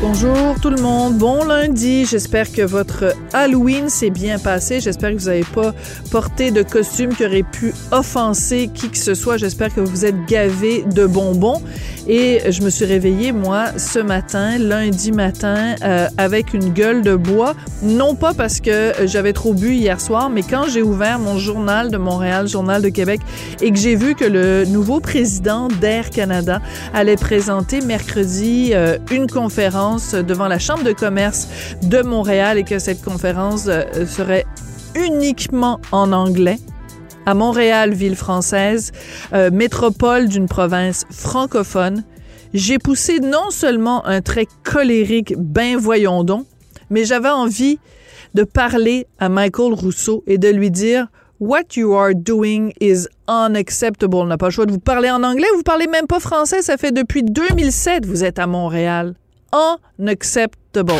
Bonjour tout le monde, bon lundi. J'espère que votre Halloween s'est bien passé. J'espère que vous n'avez pas porté de costume qui aurait pu offenser qui que ce soit. J'espère que vous êtes gavé de bonbons. Et je me suis réveillée, moi, ce matin, lundi matin, euh, avec une gueule de bois. Non pas parce que j'avais trop bu hier soir, mais quand j'ai ouvert mon journal de Montréal, Journal de Québec, et que j'ai vu que le nouveau président d'Air Canada allait présenter mercredi euh, une conférence devant la Chambre de commerce de Montréal et que cette conférence euh, serait uniquement en anglais à Montréal, ville française, euh, métropole d'une province francophone, j'ai poussé non seulement un trait colérique, ben voyons donc, mais j'avais envie de parler à Michael Rousseau et de lui dire What you are doing is unacceptable. On n'a pas le choix de vous parler en anglais. Vous parlez même pas français. Ça fait depuis 2007 vous êtes à Montréal unacceptable.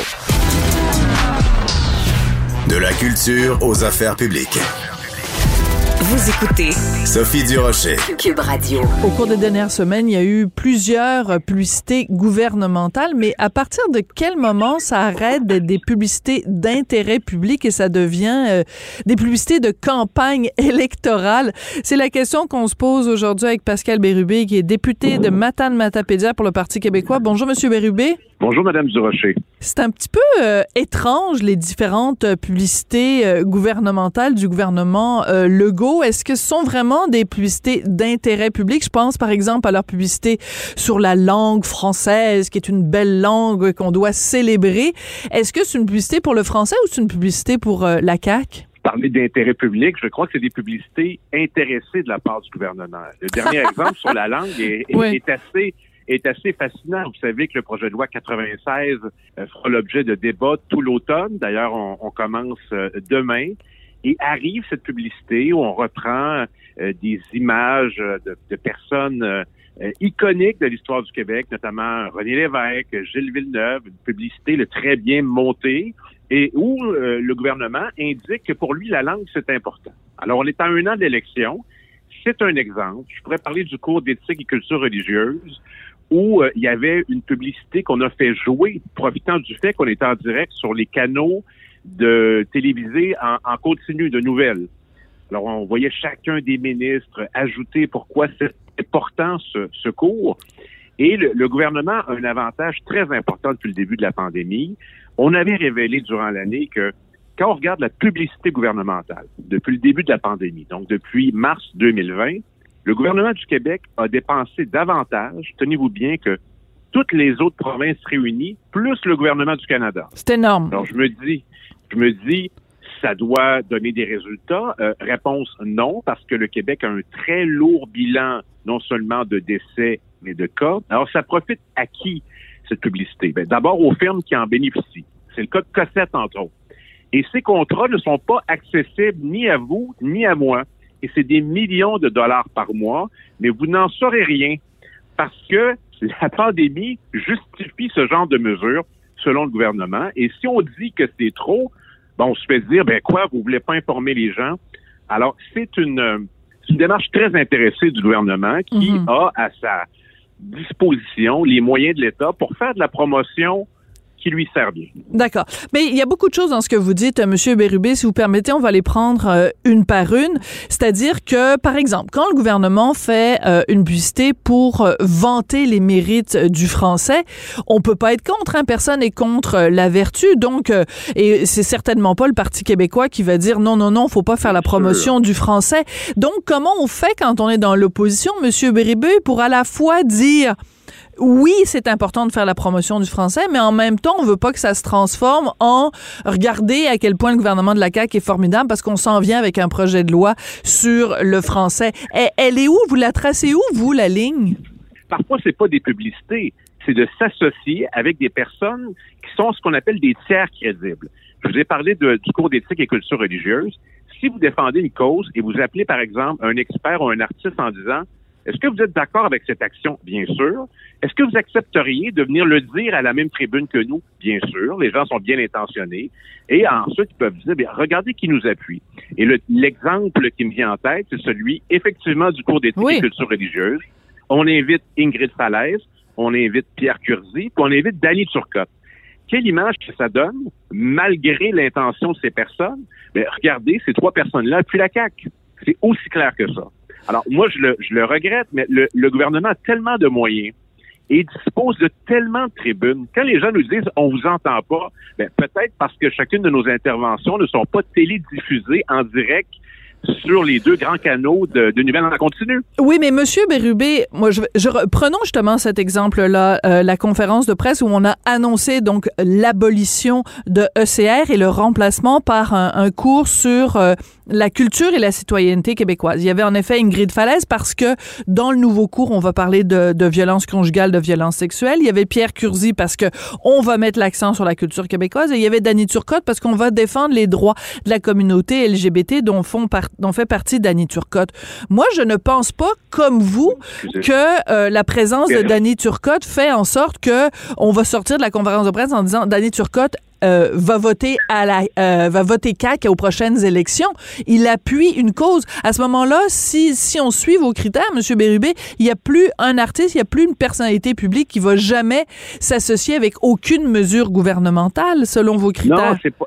De la culture aux affaires publiques. Vous écoutez Sophie Durocher. Cube Radio. Au cours des dernières semaines, il y a eu plusieurs publicités gouvernementales, mais à partir de quel moment ça arrête d'être des publicités d'intérêt public et ça devient euh, des publicités de campagne électorale? C'est la question qu'on se pose aujourd'hui avec Pascal Bérubé, qui est député de Matane Matapédia pour le Parti québécois. Bonjour, Monsieur Bérubé. Bonjour, Madame Durocher. C'est un petit peu euh, étrange, les différentes euh, publicités euh, gouvernementales du gouvernement Legault. Est-ce que ce sont vraiment des publicités d'intérêt public? Je pense, par exemple, à leur publicité sur la langue française, qui est une belle langue qu'on doit célébrer. Est-ce que c'est une publicité pour le français ou c'est une publicité pour la CAQ? Parler d'intérêt public, je crois que c'est des publicités intéressées de la part du gouvernement. Le dernier exemple sur la langue est, Oui. est assez est assez fascinant. Vous savez que le projet de loi 96 euh, fera l'objet de débats tout l'automne. D'ailleurs, on, on commence euh, demain. Et arrive cette publicité où on reprend euh, des images de, de personnes euh, euh, iconiques de l'histoire du Québec, notamment René Lévesque, Gilles Villeneuve, une publicité le très bien montée et où euh, le gouvernement indique que pour lui, la langue, c'est important. Alors, on est à un an d'élection. C'est un exemple. Je pourrais parler du cours d'éthique et culture religieuse où euh, il y avait une publicité qu'on a fait jouer, profitant du fait qu'on était en direct sur les canaux de télévisés en, en continu de nouvelles. Alors, on voyait chacun des ministres ajouter pourquoi c'est important ce, ce cours. Et le, le gouvernement a un avantage très important depuis le début de la pandémie. On avait révélé durant l'année que quand on regarde la publicité gouvernementale depuis le début de la pandémie, donc depuis mars 2020, le gouvernement du Québec a dépensé davantage, tenez-vous bien, que toutes les autres provinces réunies, plus le gouvernement du Canada. C'est énorme. Alors, je me dis, je me dis, ça doit donner des résultats. Euh, réponse non, parce que le Québec a un très lourd bilan, non seulement de décès, mais de cas. Alors, ça profite à qui, cette publicité? Ben, D'abord aux firmes qui en bénéficient. C'est le cas de Cossette, entre autres. Et ces contrats ne sont pas accessibles ni à vous, ni à moi. Et c'est des millions de dollars par mois, mais vous n'en saurez rien parce que la pandémie justifie ce genre de mesures selon le gouvernement. Et si on dit que c'est trop, ben, on se fait dire, ben quoi, vous voulez pas informer les gens? Alors, c'est une, C'est une démarche très intéressée du gouvernement qui Mhm. a à sa disposition les moyens de l'État pour faire de la promotion qui lui sert bien. D'accord. Mais il y a beaucoup de choses dans ce que vous dites, euh, Monsieur Bérubé. Si vous permettez, on va les prendre euh, une par une. C'est-à-dire que, par exemple, quand le gouvernement fait euh, une publicité pour vanter les mérites du français, on peut pas être contre. Hein? Personne est contre la vertu. Donc, euh, et c'est certainement pas le Parti québécois qui va dire non, non, non, faut pas faire la promotion du français. Donc, comment on fait quand on est dans l'opposition, Monsieur Bérubé, pour à la fois dire oui, c'est important de faire la promotion du français, mais en même temps, on veut pas que ça se transforme en regarder à quel point le gouvernement de la CAQ est formidable parce qu'on s'en vient avec un projet de loi sur le français. Elle, elle est où? Vous la tracez où, vous, la ligne? Parfois, c'est pas des publicités, c'est de s'associer avec des personnes qui sont ce qu'on appelle des tiers crédibles. Je vous ai parlé du cours d'éthique et culture religieuse. Si vous défendez une cause et vous appelez, par exemple, un expert ou un artiste en disant est-ce que vous êtes d'accord avec cette action? Bien sûr. Est-ce que vous accepteriez de venir le dire à la même tribune que nous? Bien sûr. Les gens sont bien intentionnés. Et ensuite, ils peuvent dire, bien, regardez qui nous appuie. Et le- l'exemple qui me vient en tête, c'est celui, effectivement, du cours d'éthique Oui. et culture religieuse. On invite Ingrid Falaise, on invite Pierre Curzi, puis on invite Danny Turcotte. Quelle image que ça donne, malgré l'intention de ces personnes? Mais regardez, ces trois personnes-là, puis la CAQ. C'est aussi clair que ça. Alors, moi, je le, je le regrette, mais le, le gouvernement a tellement de moyens et dispose de tellement de tribunes. Quand les gens nous disent on vous entend pas, ben, peut-être parce que chacune de nos interventions ne sont pas télédiffusées en direct sur les deux grands canaux de, de nouvelles continu. Oui, mais Monsieur Bérubé, moi, je, je re- prenons justement cet exemple-là, euh, la conférence de presse où on a annoncé donc l'abolition de ECR et le remplacement par un, un cours sur euh, la culture et la citoyenneté québécoise. Il y avait en effet Ingrid Falaise parce que dans le nouveau cours, on va parler de, de violence conjugale, de violence sexuelle. Il y avait Pierre Curzi parce que on va mettre l'accent sur la culture québécoise et il y avait Danny Turcotte parce qu'on va défendre les droits de la communauté LGBT dont font par- dont fait partie Danny Turcotte. Moi, je ne pense pas comme vous que euh, la présence de Danny Turcotte fait en sorte que on va sortir de la conférence de presse en disant Danny Turcotte euh, va voter à la euh, va voter CAC aux prochaines élections. Il appuie une cause. À ce moment-là, si si on suit vos critères, Monsieur Bérubé, il y a plus un artiste, il y a plus une personnalité publique qui va jamais s'associer avec aucune mesure gouvernementale selon vos critères. Non, c'est pas.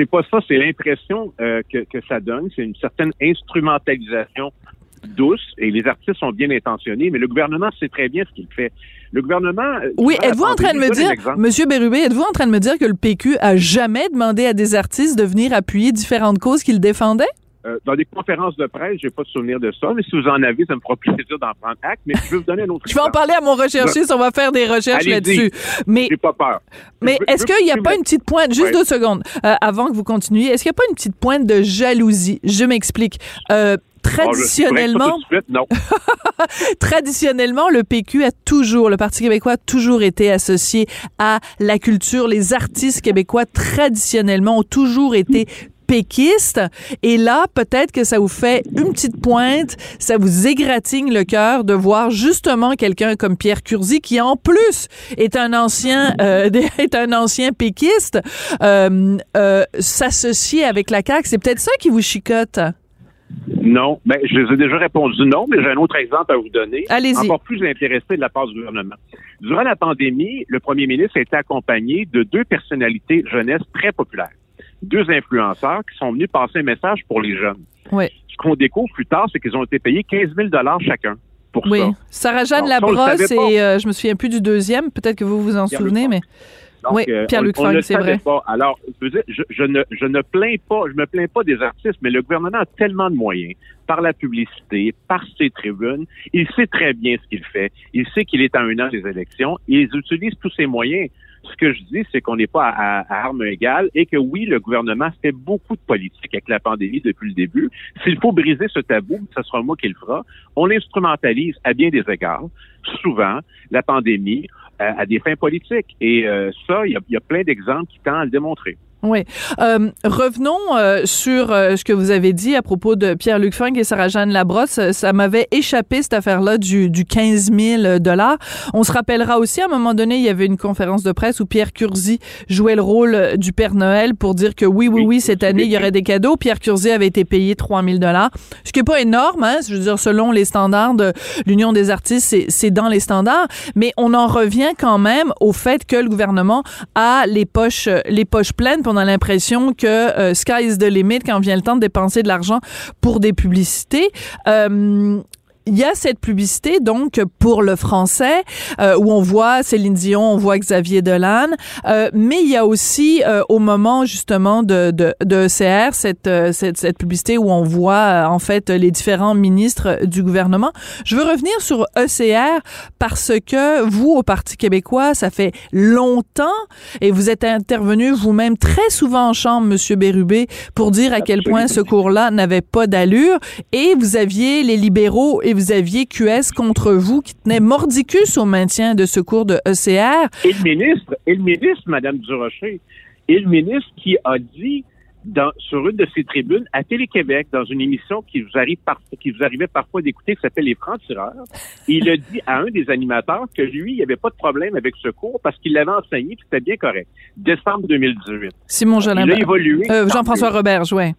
C'est pas ça, c'est l'impression euh, que, que ça donne. C'est une certaine instrumentalisation douce et les artistes sont bien intentionnés, mais le gouvernement sait très bien ce qu'il fait. Le gouvernement. euh, Oui, êtes-vous en train de me dire. Monsieur Bérubé, êtes-vous en train de me dire que le PQ a jamais demandé à des artistes de venir appuyer différentes causes qu'ils défendaient? Euh, dans des conférences de presse, j'ai pas de souvenir de ça, mais si vous en avez, ça me fera plaisir d'en prendre acte. Mais je vais vous donner un autre Je vais en parler à mon recherchiste, on va faire des recherches là-dessus. Mais J'ai pas peur. mais est-ce qu'il n'y a pas une petite pointe, juste Ouais. deux secondes, euh, avant que vous continuiez, est-ce qu'il n'y a pas une petite pointe de jalousie? Je m'explique. Euh, pourrais traditionnellement, suite, non. traditionnellement, le PQ a toujours, le Parti québécois a toujours été associé à la culture. Les artistes québécois, traditionnellement, ont toujours été péquistes. Et là, peut-être que ça vous fait une petite pointe, ça vous égratigne le cœur de voir justement quelqu'un comme Pierre Curzi, qui en plus est un ancien, euh, est un ancien péquiste, euh, euh, s'associer avec la CAQ. C'est peut-être ça qui vous chicote. Non, ben, je les ai déjà répondu non, mais j'ai un autre exemple à vous donner. Allez-y. Encore plus intéressé de la part du gouvernement. Durant la pandémie, le premier ministre a été accompagné de deux personnalités jeunesse très populaires. Deux influenceurs qui sont venus passer un message pour les jeunes. Oui. Ce qu'on découvre plus tard, c'est qu'ils ont été payés 15 000 chacun pour Oui, ça. Sarah-Jeanne Labrosse et euh, je me souviens plus du deuxième, peut-être que vous vous en souvenez, mais Donc, Oui, euh, Pierre-Luc ne c'est vrai. Pas. Alors, je, veux dire, je, je ne, je ne plains pas, je me plains pas des artistes, mais le gouvernement a tellement de moyens par la publicité, par ses tribunes. Il sait très bien ce qu'il fait. Il sait qu'il est à un an des élections. Il utilise tous ses moyens. Ce que je dis, c'est qu'on n'est pas à, à armes égales et que oui, le gouvernement fait beaucoup de politique avec la pandémie depuis le début. S'il faut briser ce tabou, ce sera moi qui le fera. On l'instrumentalise à bien des égards. Souvent, la pandémie, euh, à des fins politiques. Et euh, ça, il y y a plein d'exemples qui tendent à le démontrer. Oui. Euh, revenons euh, sur euh, ce que vous avez dit à propos de Pierre-Luc Funk et Sarah-Jeanne Labrosse. Ça m'avait échappé, cette affaire-là, du, du 15 000 dollars. On se rappellera aussi, à un moment donné, il y avait une conférence de presse où Pierre Curzi jouait le rôle du Père Noël pour dire que oui, oui, oui, cette année, il y aurait des cadeaux. Pierre Curzi avait été payé 3 000 dollars, ce qui est pas énorme, hein. Je veux dire, selon les standards de l'Union des artistes, c'est dans les standards. Mais on en revient quand même au fait que le gouvernement a les poches, les poches pleines on a l'impression que euh, sky is the limit quand vient le temps de dépenser de l'argent pour des publicités. Euh, il y a cette publicité donc pour le français euh, où on voit Céline Dion, on voit Xavier Dolan, euh, mais il y a aussi euh, au moment justement de de, de ECR cette, euh, cette, cette publicité où on voit en fait les différents ministres du gouvernement. Je veux revenir sur ECR parce que vous au Parti québécois, ça fait longtemps et vous êtes intervenu vous-même très souvent en chambre monsieur Bérubé pour dire à quel point ce cours-là n'avait pas d'allure et vous aviez les libéraux et vous aviez QS contre vous qui tenait mordicus au maintien de ce cours de ECR. Et le ministre, et le ministre, Mme Durocher, et le ministre qui a dit dans, sur une de ses tribunes à Télé-Québec, dans une émission qui vous arrive par, qui vous arrivait parfois d'écouter, qui s'appelle Les Francs-Tireurs, il a dit à un des animateurs que lui, il n'y avait pas de problème avec ce cours parce qu'il l'avait enseigné et c'était bien correct. Décembre 2018. Simon Jolin. Il a évolué. Euh, Jean-François Robert, ouais.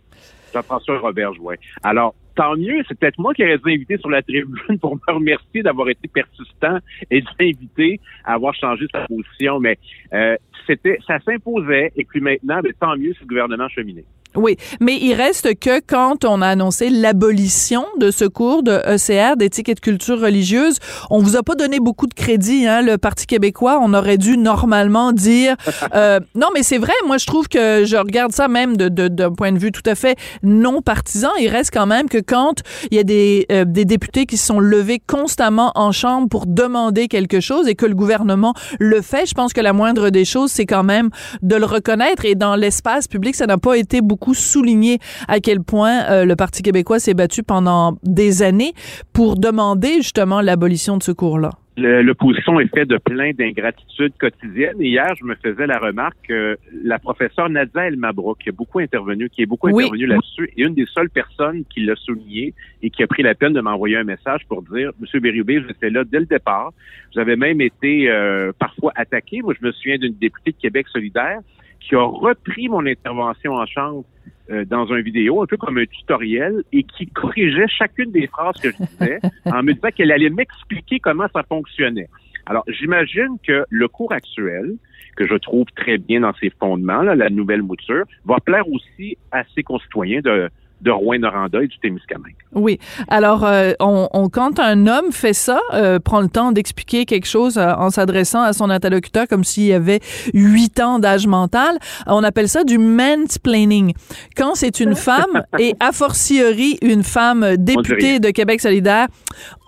Jean-François Robert Jouin. Alors, tant mieux, c'est peut-être moi qui aurais dû inviter sur la tribune pour me remercier d'avoir été persistant et d'inviter à avoir changé sa position, mais euh, c'était ça s'imposait. Et puis maintenant, ben, tant mieux si le gouvernement cheminait. Oui, mais il reste que quand on a annoncé l'abolition de ce cours de ECR, d'éthique et de culture religieuse, on vous a pas donné beaucoup de crédit, hein, le Parti québécois. On aurait dû normalement dire euh, non, mais c'est vrai. Moi, je trouve que je regarde ça même de d'un point de vue tout à fait non partisan. Il reste quand même que quand il y a des euh, des députés qui sont levés constamment en chambre pour demander quelque chose et que le gouvernement le fait, je pense que la moindre des choses, c'est quand même de le reconnaître. Et dans l'espace public, ça n'a pas été beaucoup souligné à quel point euh, le Parti québécois s'est battu pendant des années pour demander justement l'abolition de ce cours-là. L'opposition est faite de plein d'ingratitudes quotidiennes. Hier, je me faisais la remarque que la professeure Nadia El Mabrouk, qui a beaucoup intervenu, qui est beaucoup intervenu là-dessus, est une des seules personnes qui l'a souligné et qui a pris la peine de m'envoyer un message pour dire, Monsieur Bérubé, j'étais là dès le départ. Avez même été euh, parfois attaqué. Moi, je me souviens d'une députée de Québec solidaire qui a repris mon intervention en chambre euh, dans un vidéo, un peu comme un tutoriel, et qui corrigeait chacune des phrases que je disais en me disant qu'elle allait m'expliquer comment ça fonctionnait. Alors, j'imagine que le cours actuel, que je trouve très bien dans ses fondements, la nouvelle mouture, va plaire aussi à ses concitoyens de, de Rouen-Noranda et du Témiscamingue. Oui. Alors, euh, on, on, quand un homme fait ça, euh, prend le temps d'expliquer quelque chose euh, en s'adressant à son interlocuteur comme s'il avait huit ans d'âge mental, on appelle ça du mansplaining. Quand c'est une femme, et a fortiori une femme députée de Québec solidaire,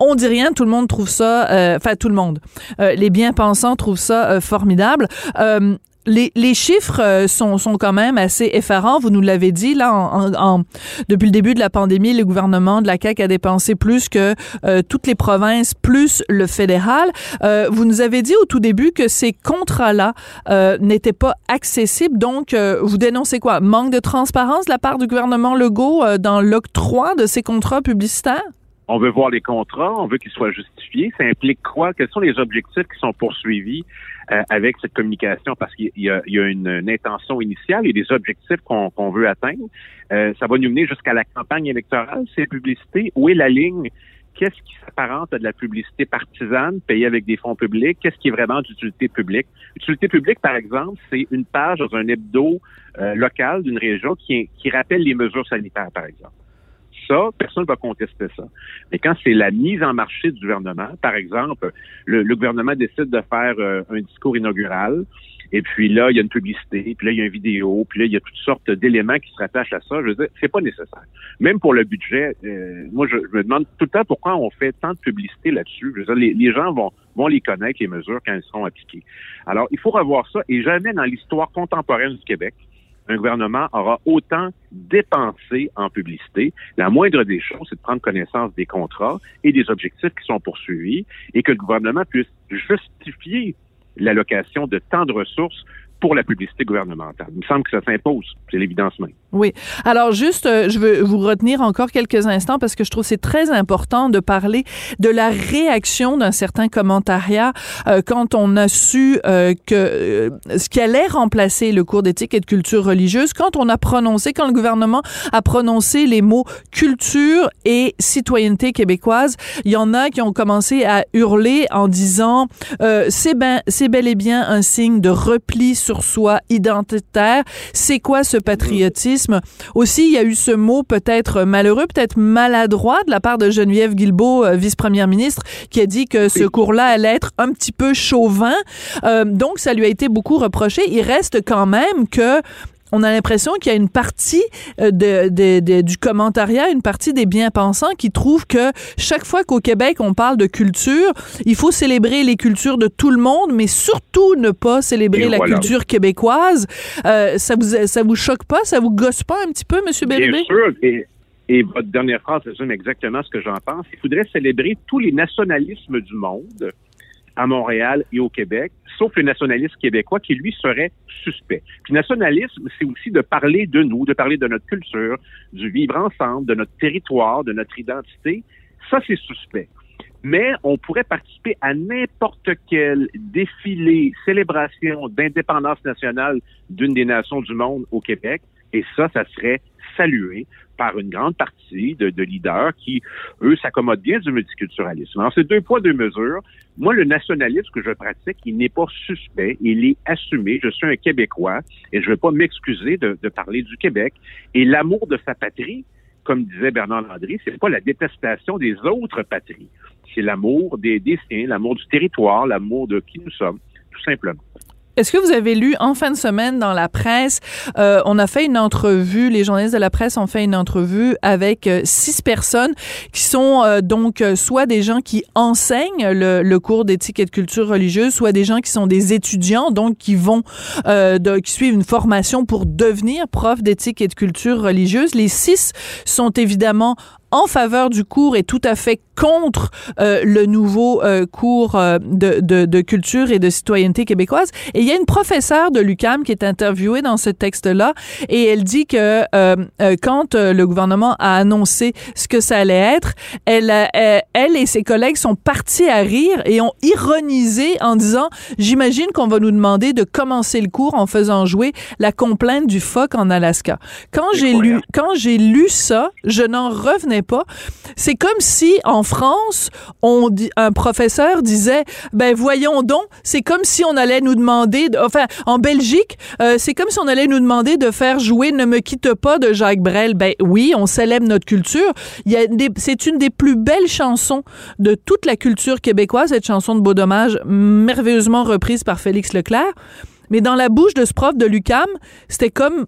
on dit rien, tout le monde trouve ça, enfin tout le monde, les bien-pensants trouvent ça formidable les, les, chiffres euh, sont, sont quand même assez effarants. Vous nous l'avez dit, là, en, depuis le début de la pandémie, le gouvernement de la CAQ a dépensé plus que euh, toutes les provinces, plus le fédéral. Euh, vous nous avez dit au tout début que ces contrats-là n'étaient pas accessibles. Donc, vous dénoncez quoi? Manque de transparence de la part du gouvernement Legault dans l'octroi de ces contrats publicitaires? On veut voir les contrats, on veut qu'ils soient justifiés. Ça implique quoi? Quels sont les objectifs qui sont poursuivis euh, avec cette communication? Parce qu'il y, a, une, intention initiale et des objectifs qu'on veut atteindre. Euh, ça va nous mener jusqu'à la campagne électorale, ces publicités. Où est la ligne? Qu'est-ce qui s'apparente à de la publicité partisane payée avec des fonds publics? Qu'est-ce qui est vraiment d'utilité publique? Utilité publique, par exemple, c'est une page dans un hebdo euh, local d'une région qui, qui rappelle les mesures sanitaires, par exemple ça, personne ne va contester ça. Mais quand c'est la mise en marché du gouvernement, par exemple, le, gouvernement décide de faire euh, un discours inaugural, et puis là, il y a une publicité, puis là, il y a une vidéo, puis là, il y a toutes sortes d'éléments qui se rattachent à ça. Je veux dire, c'est pas nécessaire. Même pour le budget, euh, moi, je, me demande tout le temps pourquoi on fait tant de publicité là-dessus. Je veux dire, les, les, gens vont, vont les connaître, les mesures, quand elles seront appliquées. Alors, il faut revoir ça, et jamais dans l'histoire contemporaine du Québec, un gouvernement aura autant dépensé en publicité. La moindre des choses, c'est de prendre connaissance des contrats et des objectifs qui sont poursuivis et que le gouvernement puisse justifier l'allocation de tant de ressources pour la publicité gouvernementale. Il me semble que ça s'impose, c'est l'évidence même. Oui. Alors juste, euh, je veux vous retenir encore quelques instants parce que je trouve c'est très important de parler de la réaction d'un certain commentariat euh, quand on a su euh, que ce qui allait remplacer le cours d'éthique et de culture religieuse, quand on a prononcé, quand le gouvernement a prononcé les mots culture et citoyenneté québécoise, il y en a qui ont commencé à hurler en disant c'est ben, c'est bel et bien un signe de repli sur soi identitaire. C'est quoi ce patriotisme? Aussi, il y a eu ce mot peut-être malheureux, peut-être maladroit de la part de Geneviève Guilbeault, euh, vice-première ministre, qui a dit que ce cours-là allait être un petit peu chauvin. Euh, donc, ça lui a été beaucoup reproché. Il reste quand même que on a l'impression qu'il y a une partie euh, de, du commentariat, une partie des bien-pensants qui trouvent que chaque fois qu'au Québec on parle de culture, il faut célébrer les cultures de tout le monde, mais surtout ne pas célébrer la culture québécoise. Euh, ça vous ça vous choque pas, ça vous gosse pas un petit peu, Monsieur Bérubé? Bien sûr. Et, et votre dernière phrase résume exactement ce que j'en pense. Il faudrait célébrer tous les nationalismes du monde à Montréal et au Québec, sauf le nationalisme québécois qui, lui, serait suspect. Puis nationalisme, c'est aussi de parler de nous, de parler de notre culture, du vivre ensemble, de notre territoire, de notre identité. Ça, c'est suspect. Mais on pourrait participer à n'importe quel défilé, célébration d'indépendance nationale d'une des nations du monde au Québec, et ça, ça serait salué par une grande partie de, leaders qui, eux, s'accommodent bien du multiculturalisme. Alors, c'est deux poids, deux mesures. Moi, le nationalisme que je pratique, il n'est pas suspect, il est assumé. Je suis un Québécois et je ne vais pas m'excuser de, parler du Québec. Et l'amour de sa patrie, comme disait Bernard Landry, c'est pas la détestation des autres patries. C'est l'amour des, des siens, l'amour du territoire, l'amour de qui nous sommes, tout simplement. Est-ce que vous avez lu en fin de semaine dans la presse, euh, on a fait une entrevue, les journalistes de la presse ont fait une entrevue avec euh, six personnes qui sont euh, donc soit des gens qui enseignent le, le cours d'éthique et de culture religieuse, soit des gens qui sont des étudiants, donc qui vont, de, qui suivent une formation pour devenir prof d'éthique et de culture religieuse. Les six sont évidemment en faveur du cours et tout à fait contre euh, le nouveau euh, cours euh, de, de, de, culture et de citoyenneté québécoise. Et il y a une professeure de l'UCAM qui est interviewée dans ce texte-là et elle dit que quand le gouvernement a annoncé ce que ça allait être, elle, elle et ses collègues sont partis à rire et ont ironisé en disant j'imagine qu'on va nous demander de commencer le cours en faisant jouer la complainte du phoque en Alaska. Quand j'ai lu quand j'ai lu ça, je n'en revenais pas. C'est comme si en France, on dit, un professeur disait, ben voyons donc, c'est comme si on allait nous demander, enfin en Belgique, euh, c'est comme si on allait nous demander de faire jouer Ne me quitte pas de Jacques Brel. Ben oui, on célèbre notre culture. C'est une des plus belles chansons de toute la culture québécoise, cette chanson de Beau Dommage, merveilleusement reprise par Félix Leclerc. Mais dans la bouche de ce prof de l'UCAM, c'était comme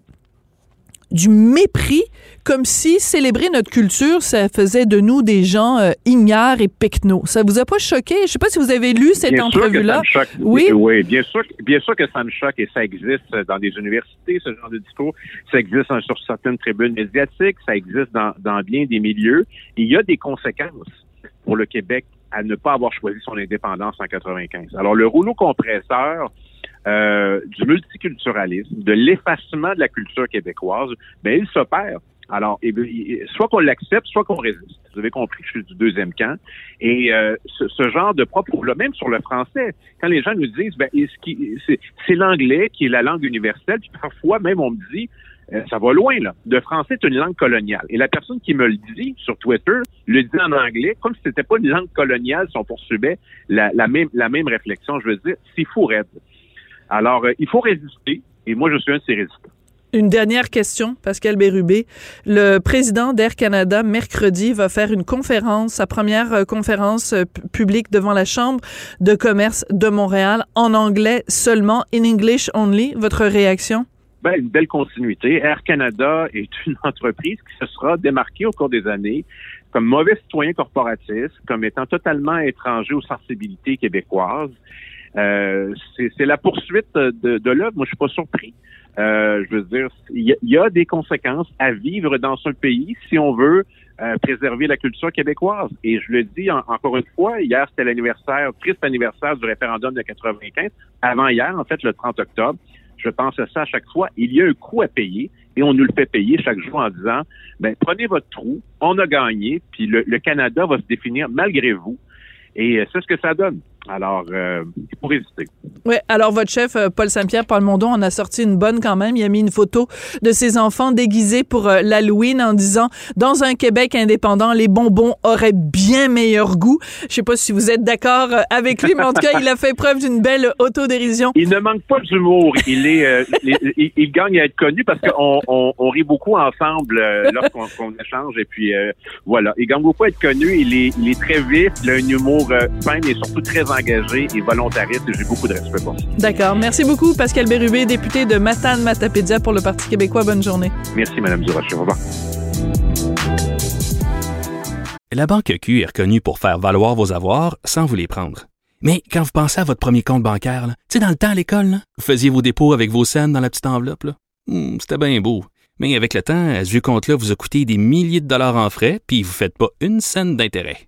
du mépris, comme si célébrer notre culture, ça faisait de nous des gens euh, ignares et pecnos. Ça vous a pas choqué? Je sais pas si vous avez lu cette entrevue-là. Oui? Oui, bien sûr, bien sûr que ça me choque et ça existe dans des universités, ce genre de discours. Ça existe sur certaines tribunes médiatiques, ça existe dans, dans bien des milieux. Il y a des conséquences pour le Québec à ne pas avoir choisi son indépendance en 95. Alors, le rouleau compresseur, euh, du multiculturalisme, de l'effacement de la culture québécoise, ben il s'opère. Alors, soit qu'on l'accepte, soit qu'on résiste. Vous avez compris, je suis du deuxième camp. Et euh, ce, genre de propos-là, même sur le français, quand les gens nous disent, ben, c'est l'anglais qui est la langue universelle, puis parfois même on me dit, euh, ça va loin, là. Le français est une langue coloniale. Et la personne qui me le dit sur Twitter le dit en anglais, comme si c'était pas une langue coloniale si on poursuivait la, même, la même réflexion. Je veux dire, c'est fou raide. Alors, euh, il faut résister, et moi, je suis un de ces résistants. Une dernière question, Pascal Bérubé. Le président d'Air Canada, mercredi, va faire une conférence, sa première euh, conférence euh, publique devant la Chambre de commerce de Montréal, en anglais seulement, in English only. Votre réaction? Ben, une belle continuité. Air Canada est une entreprise qui se sera démarquée au cours des années comme mauvais citoyen corporatiste, comme étant totalement étranger aux sensibilités québécoises. Euh, c'est la poursuite de, de l'œuvre. Moi, je suis pas surpris. Euh, je veux dire, il y, a des conséquences à vivre dans ce pays si on veut euh, préserver la culture québécoise. Et je le dis encore une fois, hier c'était l'anniversaire, triste anniversaire du référendum de 95. Avant hier, en fait, le 30 octobre, Je pense à ça à chaque fois. Il y a un coût à payer et on nous le fait payer chaque jour en disant, ben, prenez votre trou, on a gagné, puis le, le Canada va se définir malgré vous. Et euh, c'est ce que ça donne. Alors, euh, il faut résister. Oui, alors votre chef, euh, Paul Saint-Pierre, Paul Mondon, en a sorti une bonne quand même. Il a mis une photo de ses enfants déguisés pour euh, l'Halloween en disant Dans un Québec indépendant, les bonbons auraient bien meilleur goût. Je sais pas si vous êtes d'accord euh, avec lui, mais en tout cas, il a fait preuve d'une belle autodérision. Il ne manque pas d'humour. Il est, euh, il, il gagne à être connu parce qu'on on, on rit beaucoup ensemble euh, lorsqu'on qu'on échange. Et puis, euh, voilà. Il gagne beaucoup à être connu. Il est, il est très vif. Il a un humour fin, mais surtout très engagé et volontariste. Et j'ai beaucoup de respect pour ça. D'accord. Merci beaucoup, Pascal Bérubé, député de Matane-Matapédia pour le Parti québécois. Bonne journée. Merci, Madame Durocher. Au revoir. La Banque Q est reconnue pour faire valoir vos avoirs sans vous les prendre. Mais quand vous pensez à votre premier compte bancaire, tu sais, dans le temps à l'école, vous faisiez vos dépôts avec vos scènes dans la petite enveloppe. là. Hmm, C'était bien beau. Mais avec le temps, à ce compte-là vous a coûté des milliers de dollars en frais, puis vous ne faites pas une scène d'intérêt.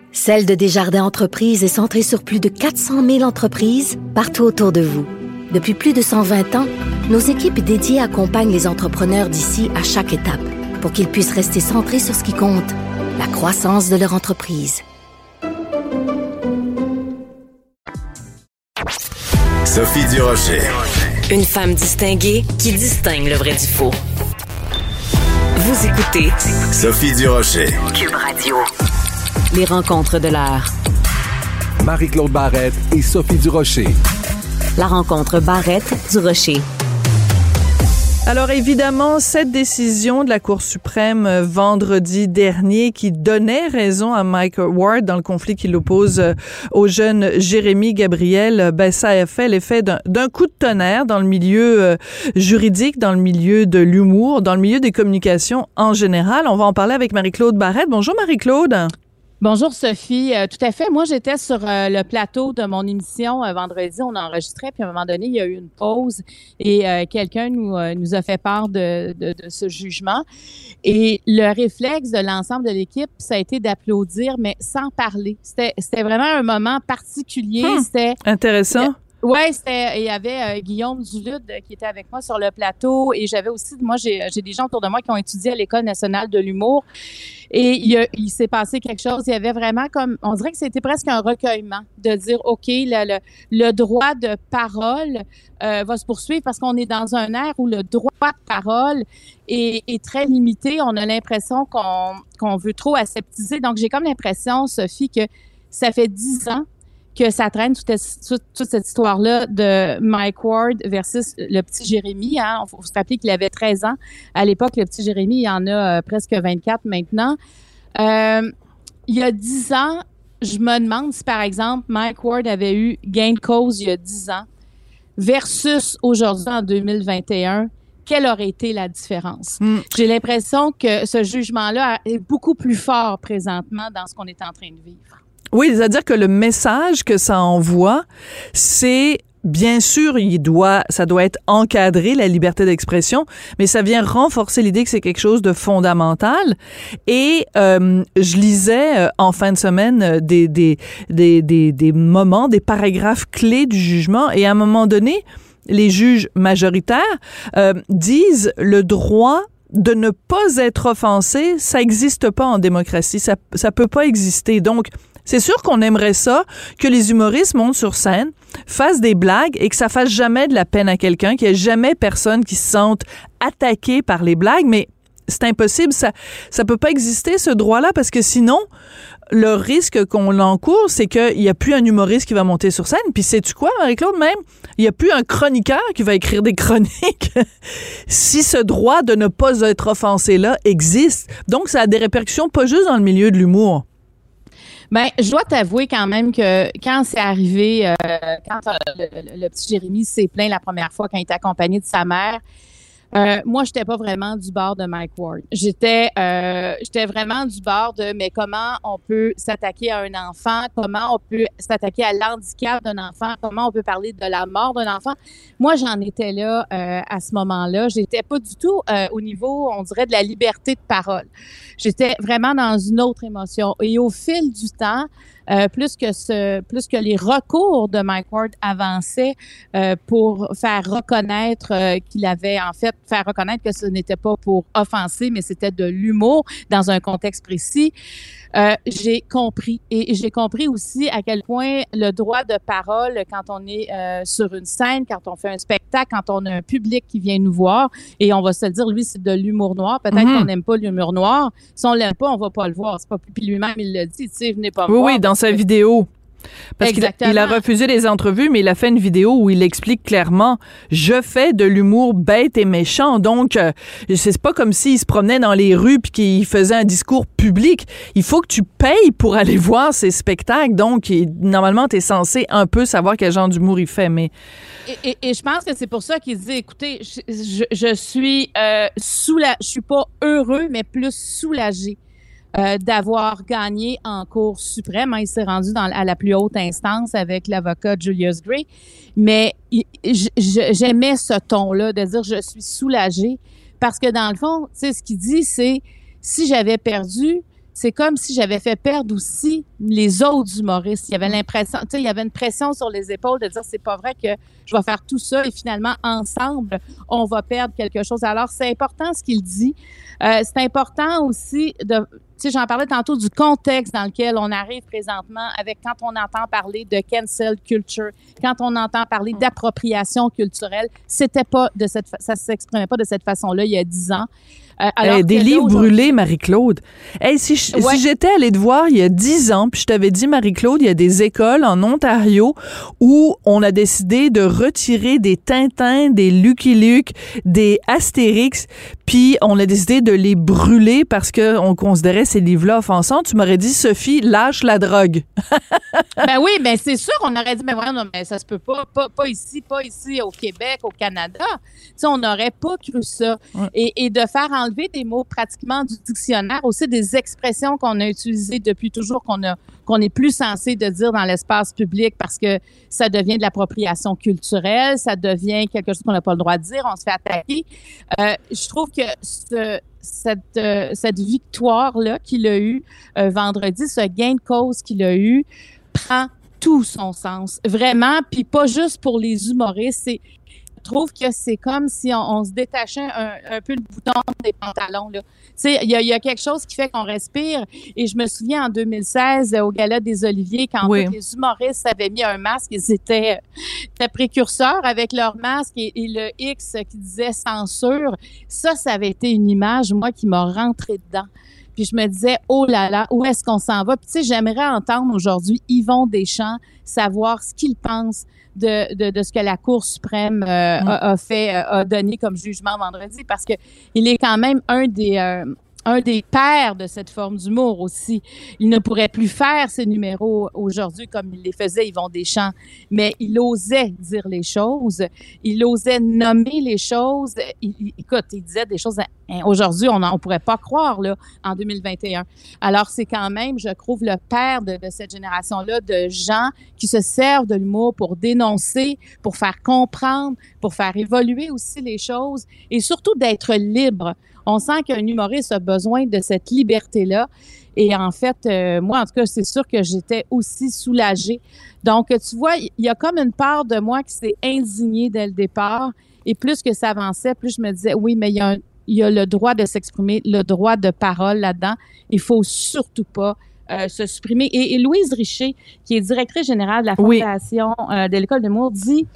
Celle de Desjardins Entreprises est centrée sur plus de 400 000 entreprises partout autour de vous. Depuis plus de 120 ans, nos équipes dédiées accompagnent les entrepreneurs d'ici à chaque étape pour qu'ils puissent rester centrés sur ce qui compte, la croissance de leur entreprise. Sophie Durocher. Une femme distinguée qui distingue le vrai du faux. Vous écoutez Sophie Durocher. Cube Radio. Les rencontres de l'heure. Marie-Claude Barrette et Sophie Durocher. La rencontre Barrette du Rocher. Alors évidemment, cette décision de la Cour suprême euh, vendredi dernier qui donnait raison à Mike Ward dans le conflit qui l'oppose euh, au jeune Jérémy Gabriel, euh, ben ça a fait l'effet d'un coup de tonnerre dans le milieu juridique, dans le milieu de l'humour, dans le milieu des communications en général. On va en parler avec Marie-Claude Barrette. Bonjour Marie-Claude. Bonjour Sophie. Euh, tout à fait. Moi, j'étais sur euh, le plateau de mon émission euh, vendredi. On enregistrait, puis à un moment donné, il y a eu une pause et euh, quelqu'un nous, euh, nous a fait part de, de, de ce jugement. Et le réflexe de l'ensemble de l'équipe, ça a été d'applaudir, mais sans parler. C'était c'était vraiment un moment particulier. Hmm. C'était Intéressant. C'était il y avait euh, Guillaume Dulude qui était avec moi sur le plateau et j'avais aussi moi j'ai des gens autour de moi qui ont étudié à l'école nationale de l'humour et il, s'est passé quelque chose, il y avait vraiment comme on dirait que c'était presque un recueillement de dire OK, le, le, le droit de parole euh, va se poursuivre parce qu'on est dans un air où le droit de parole est, est très limité, on a l'impression qu'on qu'on veut trop aseptiser. Donc j'ai comme l'impression Sophie que ça fait dix ans que ça traîne toute, toute, toute cette histoire-là de Mike Ward versus le petit Jérémy. Hein. Il faut se rappeler qu'il avait 13 ans. À l'époque, le petit Jérémy, il en a euh, presque 24 maintenant. Euh, il y a 10 ans, je me demande si, par exemple, Mike Ward avait eu gain de cause il y a 10 ans versus aujourd'hui, en 2021, quelle aurait été la différence? Hmm. J'ai l'impression que ce jugement-là est beaucoup plus fort présentement dans ce qu'on est en train de vivre. Oui, c'est-à-dire que le message que ça envoie, c'est Bien sûr, il doit, ça doit être encadré, la liberté d'expression, mais ça vient renforcer l'idée que c'est quelque chose de fondamental. Et euh, je lisais euh, en fin de semaine euh, des, des, des, des, des moments, des paragraphes clés du jugement, et à un moment donné, les juges majoritaires euh, disent le droit de ne pas être offensé, ça n'existe pas en démocratie, ça ça peut pas exister. Donc c'est sûr qu'on aimerait ça, que les humoristes montent sur scène, fassent des blagues et que ça fasse jamais de la peine à quelqu'un, qu'il n'y ait jamais personne qui se sente attaqué par les blagues, mais c'est impossible, ça ça peut pas exister ce droit-là parce que sinon le risque qu'on l'encourt, c'est qu'il n'y a plus un humoriste qui va monter sur scène. Puis sais-tu quoi, Marie-Claude, même? Il n'y a plus un chroniqueur qui va écrire des chroniques si ce droit de ne pas être offensé-là existe. Donc, ça a des répercussions pas juste dans le milieu de l'humour. Ben, je dois t'avouer quand même que quand c'est arrivé, euh, quand euh, le, petit Jérémy s'est plaint la première fois quand il était accompagné de sa mère, Euh, moi, j'étais pas vraiment du bord de Mike Ward. J'étais, euh, j'étais vraiment du bord de, mais comment on peut s'attaquer à un enfant, comment on peut s'attaquer à l'handicap d'un enfant, comment on peut parler de la mort d'un enfant? Moi, j'en étais là euh, à ce moment-là. J'étais pas du tout euh, au niveau, on dirait, de la liberté de parole. J'étais vraiment dans une autre émotion. Et au fil du temps, euh, plus que ce, plus que les recours de Mike Ward avançaient euh, pour faire reconnaître euh, qu'il avait en fait faire reconnaître que ce n'était pas pour offenser, mais c'était de l'humour dans un contexte précis. Euh, j'ai compris et j'ai compris aussi à quel point le droit de parole quand on est euh, sur une scène, quand on fait un spectacle, quand on a un public qui vient nous voir et on va se dire lui c'est de l'humour noir, peut-être Mhm. qu'on n'aime pas l'humour noir, si on l'aime pas, on va pas le voir, c'est pas puis lui-même il le dit, tu sais, venez pas me Oui, voir. oui, dans sa vidéo. Parce qu'il a, refusé les entrevues, mais il a fait une vidéo où il explique clairement je fais de l'humour bête et méchant. Donc, euh, c'est pas comme s'il se promenait dans les rues puis qu'il faisait un discours public. Il faut que tu payes pour aller voir ces spectacles. Donc, normalement, tu es censé un peu savoir quel genre d'humour il fait. Mais Et, et- et je pense que c'est pour ça qu'il dit, écoutez, je, je, je suis euh, soula- je suis pas heureux, mais plus soulagé euh, d'avoir gagné en Cour suprême. Hein, il s'est rendu dans, à la plus haute instance avec l'avocat Julius Gray. Mais j'aimais ce ton-là de dire je suis soulagé parce que dans le fond, tu sais, ce qu'il dit, c'est si j'avais perdu, c'est comme si j'avais fait perdre aussi les autres humoristes. Il y avait l'impression, tu sais, il y avait une pression sur les épaules de dire c'est pas vrai que je vais faire tout ça et finalement ensemble on va perdre quelque chose. Alors c'est important ce qu'il dit. Euh, c'est important aussi de, sais, j'en parlais tantôt du contexte dans lequel on arrive présentement avec quand on entend parler de cancel culture, quand on entend parler d'appropriation culturelle, c'était pas de cette, ça s'exprimait pas de cette façon-là il y a dix ans. Euh, alors Hey, des livres brûlés, Marie-Claude. Hey, si je- Ouais. si j'étais allée te voir il y a dix ans, puis je t'avais dit, Marie-Claude, il y a des écoles en Ontario où on a décidé de retirer des Tintins, des Lucky Luke, des Astérix, puis on a décidé de les brûler parce que on considérait ces livres-là offensants. Tu m'aurais dit, Sophie, lâche la drogue. ben oui, ben c'est sûr qu'on aurait dit, mais vraiment, non, mais ça se peut pas, pas, pas ici, pas ici au Québec, au Canada. Tu sais, on n'aurait pas cru ça. Et, et de faire enlever des mots pratiquement du dictionnaire, aussi des expressions qu'on a utilisées depuis toujours, qu'on a qu'on est plus censé de dire dans l'espace public parce que ça devient de l'appropriation culturelle, ça devient quelque chose qu'on n'a pas le droit de dire, on se fait attaquer. Euh, je trouve que euh, cette victoire-là qu'il a eue euh, vendredi, ce gain de cause qu'il a eu, prend tout son sens. Vraiment, puis pas juste pour les humoristes, c'est je trouve que c'est comme si on, on se détachait un, un peu le bouton des pantalons. Là. Tu sais, Il y, a- il y a quelque chose qui fait qu'on respire. Et je me souviens en 2016, euh, au Gala des Oliviers, quand Oui. les humoristes avaient mis un masque, ils étaient, étaient précurseurs avec leur masque et, et le X qui disait censure. Ça, ça avait été une image, moi, qui m'a rentré dedans. Puis je me disais, oh là là, où est-ce qu'on s'en va? Puis tu sais, j'aimerais entendre aujourd'hui Yvon Deschamps, savoir ce qu'il pense de, de, de ce que la Cour suprême euh, a, a fait, euh, a donné comme jugement vendredi, parce que il est quand même un des... euh, un des pères de cette forme d'humour aussi. Il ne pourrait plus faire ses numéros aujourd'hui comme il les faisait Yvon Deschamps, mais il osait dire les choses, il osait nommer les choses. Il- il- écoute, il disait des choses hein, aujourd'hui, on ne pourrait pas croire là, en 2021. Alors, c'est quand même, je trouve, le père de, de cette génération-là de gens qui se servent de l'humour pour dénoncer, pour faire comprendre, pour faire évoluer aussi les choses et surtout d'être libre. On sent qu'un humoriste a besoin de cette liberté-là. Et en fait, euh, moi, en tout cas, c'est sûr que j'étais aussi soulagée. Donc, tu vois, il y a comme une part de moi qui s'est indignée dès le départ. Et plus que ça avançait, plus je me disais, oui, mais il y a, un- il y a le droit de s'exprimer, le droit de parole là-dedans. Il faut surtout pas euh, se supprimer. Et, et Louise Richer, qui est directrice générale de la Oui. Fondation euh, de l'École de l'humour, dit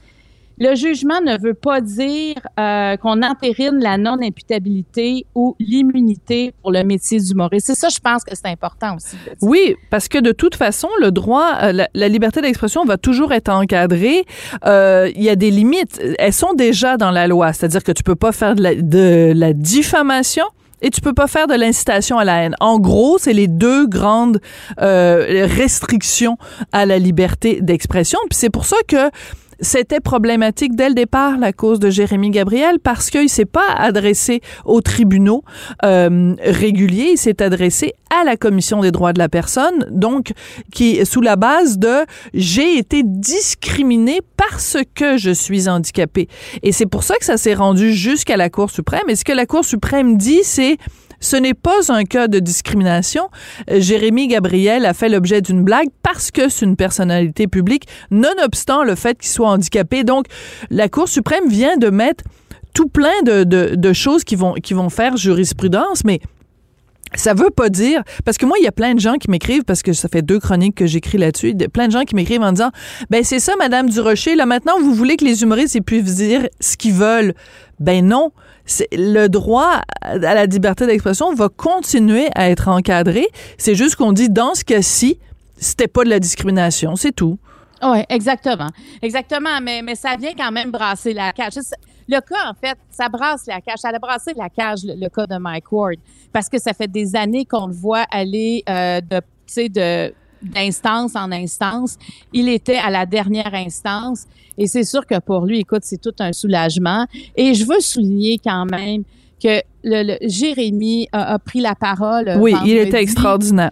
le jugement ne veut pas dire euh, qu'on entérine la non-imputabilité ou l'immunité pour le métier d'humoriste. C'est ça, je pense que c'est important aussi. Oui, parce que de toute façon, le droit, euh, la, liberté d'expression va toujours être encadrée. Euh, Il y a des limites. Elles sont déjà dans la loi, c'est-à-dire que tu peux pas faire de la, de la diffamation. Et tu peux pas faire de l'incitation à la haine. En gros, c'est les deux grandes euh, restrictions à la liberté d'expression. Puis c'est pour ça que c'était problématique dès le départ la cause de Jérémy Gabriel parce qu'il s'est pas adressé aux tribunaux euh, réguliers, il s'est adressé à la commission des droits de la personne, donc qui sous la base de j'ai été discriminé parce que je suis handicapé. Et c'est pour ça que ça s'est rendu jusqu'à la Cour suprême. Et ce que la Cour suprême dit, c'est ce n'est pas un cas de discrimination. Euh, Jérémy Gabriel a fait l'objet d'une blague parce que c'est une personnalité publique, nonobstant le fait qu'il soit handicapé. Donc, la Cour suprême vient de mettre tout plein de, choses qui vont, qui vont faire jurisprudence, mais ça veut pas dire parce que moi il y a plein de gens qui m'écrivent parce que ça fait deux chroniques que j'écris là-dessus, plein de gens qui m'écrivent en disant ben c'est ça madame Durocher là maintenant vous voulez que les humoristes puissent dire ce qu'ils veulent. Ben non, le droit à la liberté d'expression va continuer à être encadré. C'est juste qu'on dit dans ce cas-ci, c'était pas de la discrimination, c'est tout. Oui, exactement. Exactement, mais, mais ça vient quand même brasser la cage. Le cas, en fait, ça brasse la cage. Ça a brassé la cage, le, cas de Mike Ward, parce que ça fait des années qu'on le voit aller euh, de, de d'instance en instance. Il était à la dernière instance et c'est sûr que pour lui, écoute, c'est tout un soulagement. Et je veux souligner quand même que le, Jérémy a, pris la parole. Oui, il était extraordinaire.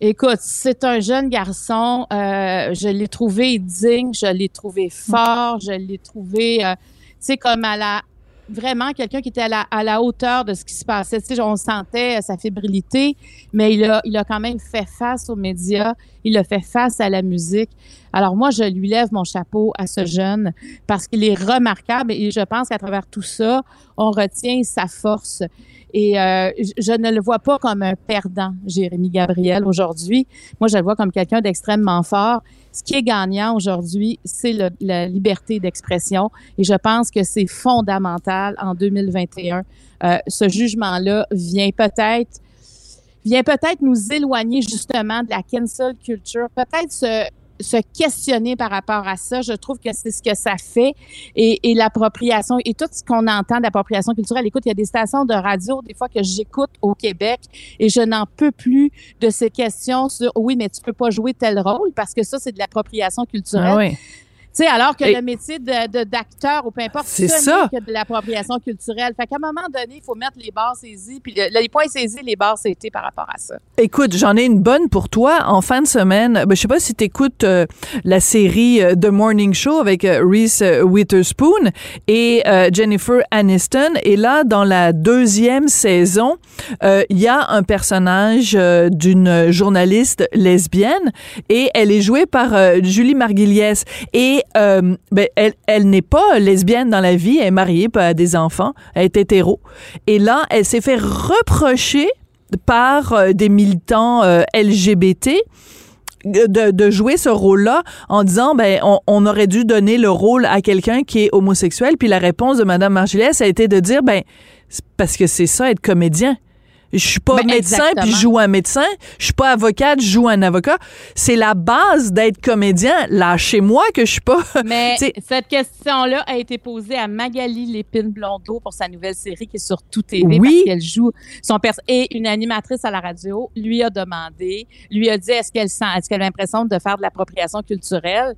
Écoute, c'est un jeune garçon. Euh, je l'ai trouvé digne, je l'ai trouvé fort, je l'ai trouvé, euh, tu sais, comme à la vraiment quelqu'un qui était à la, hauteur de ce qui se passait. Tu sais, on sentait sa fébrilité, mais il a, il a quand même fait face aux médias, il a fait face à la musique. Alors moi, je lui lève mon chapeau à ce jeune parce qu'il est remarquable et je pense qu'à travers tout ça, on retient sa force. Et euh, je ne le vois pas comme un perdant, Jérémy Gabriel, aujourd'hui. Moi, je le vois comme quelqu'un d'extrêmement fort ce qui est gagnant aujourd'hui, c'est la liberté d'expression. Et je pense que c'est fondamental en 2021. Euh, ce jugement-là vient peut-être vient peut-être nous éloigner justement de la cancel culture, peut-être se se questionner par rapport à ça. Je trouve que c'est ce que ça fait et, et l'appropriation et tout ce qu'on entend d'appropriation culturelle. Écoute, il y a des stations de radio des fois que j'écoute au Québec et je n'en peux plus de ces questions sur oui, mais tu peux pas jouer tel rôle parce que ça c'est de l'appropriation culturelle. Ah oui sais, alors que le métier de, d'acteur ou peu importe, c'est ça. que de l'appropriation culturelle. Fait qu'à un moment donné, il faut mettre les barres saisies, puis les points saisis, les barres saisies par rapport à ça. Écoute, j'en ai une bonne pour toi. En fin de semaine, ben, je sais pas si tu écoutes euh, la série euh, The Morning Show avec euh, Reese Witherspoon et Jennifer Aniston. Et là, dans la deuxième saison, il y a un personnage d'une journaliste lesbienne et elle est jouée par Julie Margulies. Et euh, ben, elle, elle n'est pas lesbienne dans la vie, elle est mariée, pas a des enfants, elle est hétéro. Et là, elle s'est fait reprocher par euh, des militants euh, LGBT de, de, jouer ce rôle-là en disant ben on, on, aurait dû donner le rôle à quelqu'un qui est homosexuel puis la réponse de madame Margilès a été de dire ben parce que c'est ça être comédien je suis pas ben, médecin puis je joue un médecin. Je suis pas avocate, je joue un avocat. C'est la base d'être comédien. Lâchez-moi que je suis pas. Mais cette question-là a été posée à Magali Lépine Blondeau pour sa nouvelle série qui est sur Tout TV oui. parce qu'elle joue son père et une animatrice à la radio lui a demandé, lui a dit est-ce qu'elle sent, est-ce qu'elle a l'impression de faire de l'appropriation culturelle?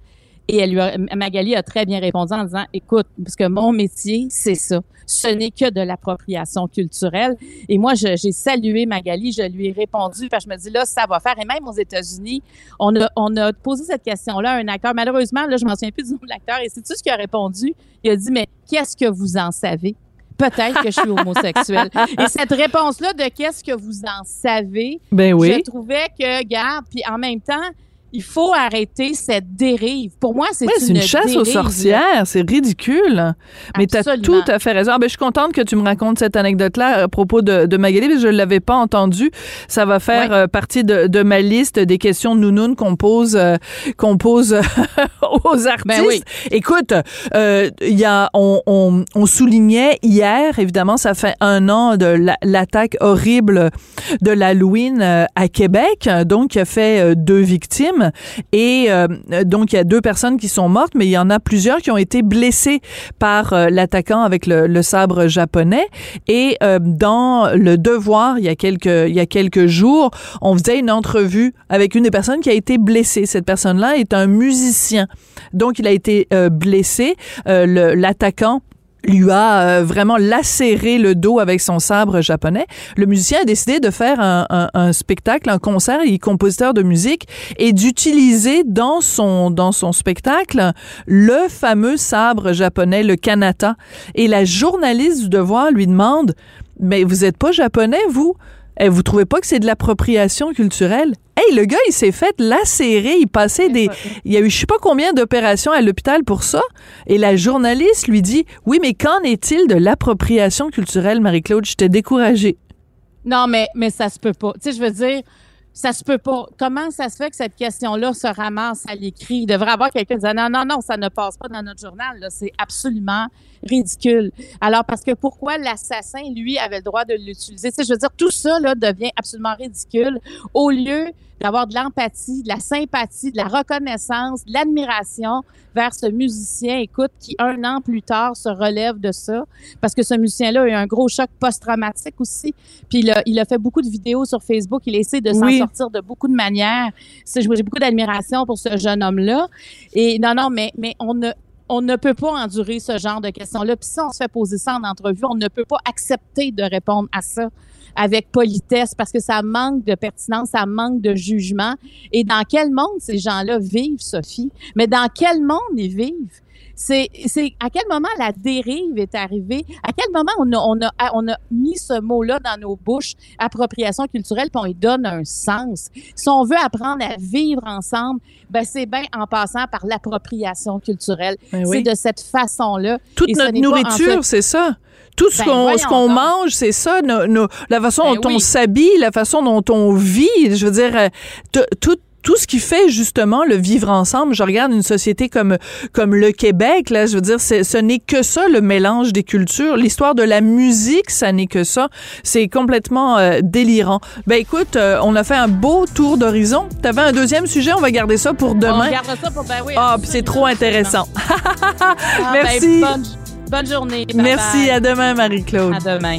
Et elle lui a, Magali a très bien répondu en disant, écoute, parce que mon métier, c'est ça. Ce n'est que de l'appropriation culturelle. Et moi, j'ai salué Magali, je lui ai répondu, parce que je me dis, là, ça va faire. Et même aux États-Unis, on a, on a posé cette question-là à un acteur. Malheureusement, là, je m'en souviens plus du nom de l'acteur. Et c'est tout ce qu'il a répondu. Il a dit, mais qu'est-ce que vous en savez? Peut-être que je suis homosexuel. Et cette réponse-là de qu'est-ce que vous en savez, ben oui. je trouvais que, garde, puis en même temps, il faut arrêter cette dérive. Pour moi, c'est une, chasse aux sorcières. C'est ridicule. Mais tu as tout à fait raison. Ah, ben, je suis contente que tu me racontes cette anecdote-là à propos de, de Magali, parce que je ne l'avais pas entendue. Ça va faire euh, partie de, de, ma liste des questions nounounes qu'on pose, euh, qu'on pose aux ben artistes. Écoute, euh, y a, on, on, on, soulignait hier, évidemment, ça fait un an de l'attaque horrible de l'Halloween à Québec, donc qui a fait deux victimes. Et euh, donc, il y a deux personnes qui sont mortes, mais il y en a plusieurs qui ont été blessées par euh, l'attaquant avec le, le, sabre japonais. Et euh, dans Le Devoir, il y, a quelques, il y a quelques jours, on faisait une entrevue avec une des personnes qui a été blessée. Cette personne-là est un musicien. Donc, il a été blessé. L'attaquant lui a euh, vraiment lacéré le dos avec son sabre japonais. Le musicien a décidé de faire un, un, un spectacle, un concert, il est compositeur de musique, et d'utiliser dans son, dans son spectacle le fameux sabre japonais, le kanata. Et la journaliste du Devoir lui demande, mais vous êtes pas japonais, vous? Et vous trouvez pas que c'est de l'appropriation culturelle? Hey, le gars, il s'est fait lacérer. Il passait des. Il y a eu je sais pas combien d'opérations à l'hôpital pour ça. Et la journaliste lui dit Oui, mais qu'en est-il de l'appropriation culturelle, Marie-Claude? J'étais découragée. Non, mais, mais ça se peut pas. Tu sais, je veux dire, ça se peut pas. Comment ça se fait que cette question-là se ramasse à l'écrit? Il devrait avoir quelqu'un qui dit non, non, non, ça ne passe pas dans notre journal. C'est absolument ridicule. Alors, parce que pourquoi l'assassin, lui, avait le droit de l'utiliser? Je veux dire, tout ça devient absolument ridicule au lieu d'avoir de l'empathie, de la sympathie, de la reconnaissance, de l'admiration vers ce musicien, écoute, qui un an plus tard se relève de ça, parce que ce musicien-là a eu un gros choc post-traumatique aussi, puis il a, il a, fait beaucoup de vidéos sur Facebook, il essaie de s'en sortir de beaucoup de manières. J'ai beaucoup d'admiration pour ce jeune homme-là. Et non, non, mais, on ne, on ne peut pas endurer ce genre de questions-là. Puis si on se fait poser ça en entrevue, on ne peut pas accepter de répondre à ça avec politesse parce que ça manque de pertinence, ça manque de jugement. Et dans quel monde ces gens-là vivent, Sophie? Mais dans quel monde ils vivent? C'est, à quel moment la dérive est arrivée, à quel moment on a, on a, on a mis ce mot-là dans nos bouches, appropriation culturelle, puis on lui donne un sens? Si on veut apprendre à vivre ensemble, ben c'est bien en passant par l'appropriation culturelle. Ben c'est de cette façon-là. Toute notre nourriture, c'est ça. Tout ce Ben, qu'on mange, c'est ça. No, no, la façon Ben dont oui. on s'habille, la façon dont on vit. Je veux dire, euh, tout tout ce qui fait justement le vivre ensemble. Je regarde une société comme comme le Québec là, je veux dire ce n'est que ça le mélange des cultures, l'histoire de la musique, ça n'est que ça. C'est complètement euh, délirant. Ben écoute, euh, on a fait un beau tour d'horizon. T'avais un deuxième sujet, on va garder ça pour demain. On garde ça pour ben oui. Ah, puis c'est trop intéressant. Ah, ben, Merci. bonne, bonne journée. Bye Merci, bye. à demain Marie-Claude. À demain.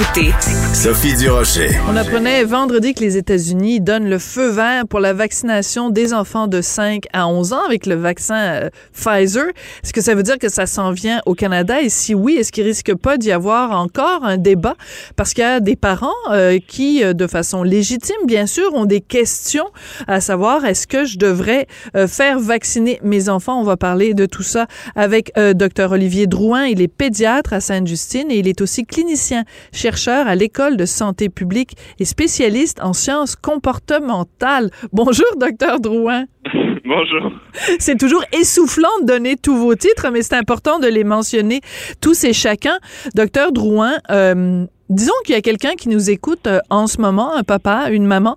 Écoutez Sophie Durocher. On apprenait vendredi que les États-Unis donnent le feu vert pour la vaccination des enfants de 5 à 11 ans avec le vaccin euh, Pfizer. Est-ce que ça veut dire que ça s'en vient au Canada? Et si oui, est-ce qu'il risque pas d'y avoir encore un débat? Parce qu'il y a des parents euh, qui, euh, de façon légitime, bien sûr, ont des questions à savoir est-ce que je devrais euh, faire vacciner mes enfants? On va parler de tout ça avec euh, Dr. Olivier Drouin. Il est pédiatre à Sainte-Justine et il est aussi clinicien chercheur à l'École de santé publique et spécialiste en sciences comportementales. Bonjour, docteur Drouin. Bonjour. C'est toujours essoufflant de donner tous vos titres, mais c'est important de les mentionner tous et chacun. Docteur Drouin, euh, disons qu'il y a quelqu'un qui nous écoute euh, en ce moment, un papa, une maman,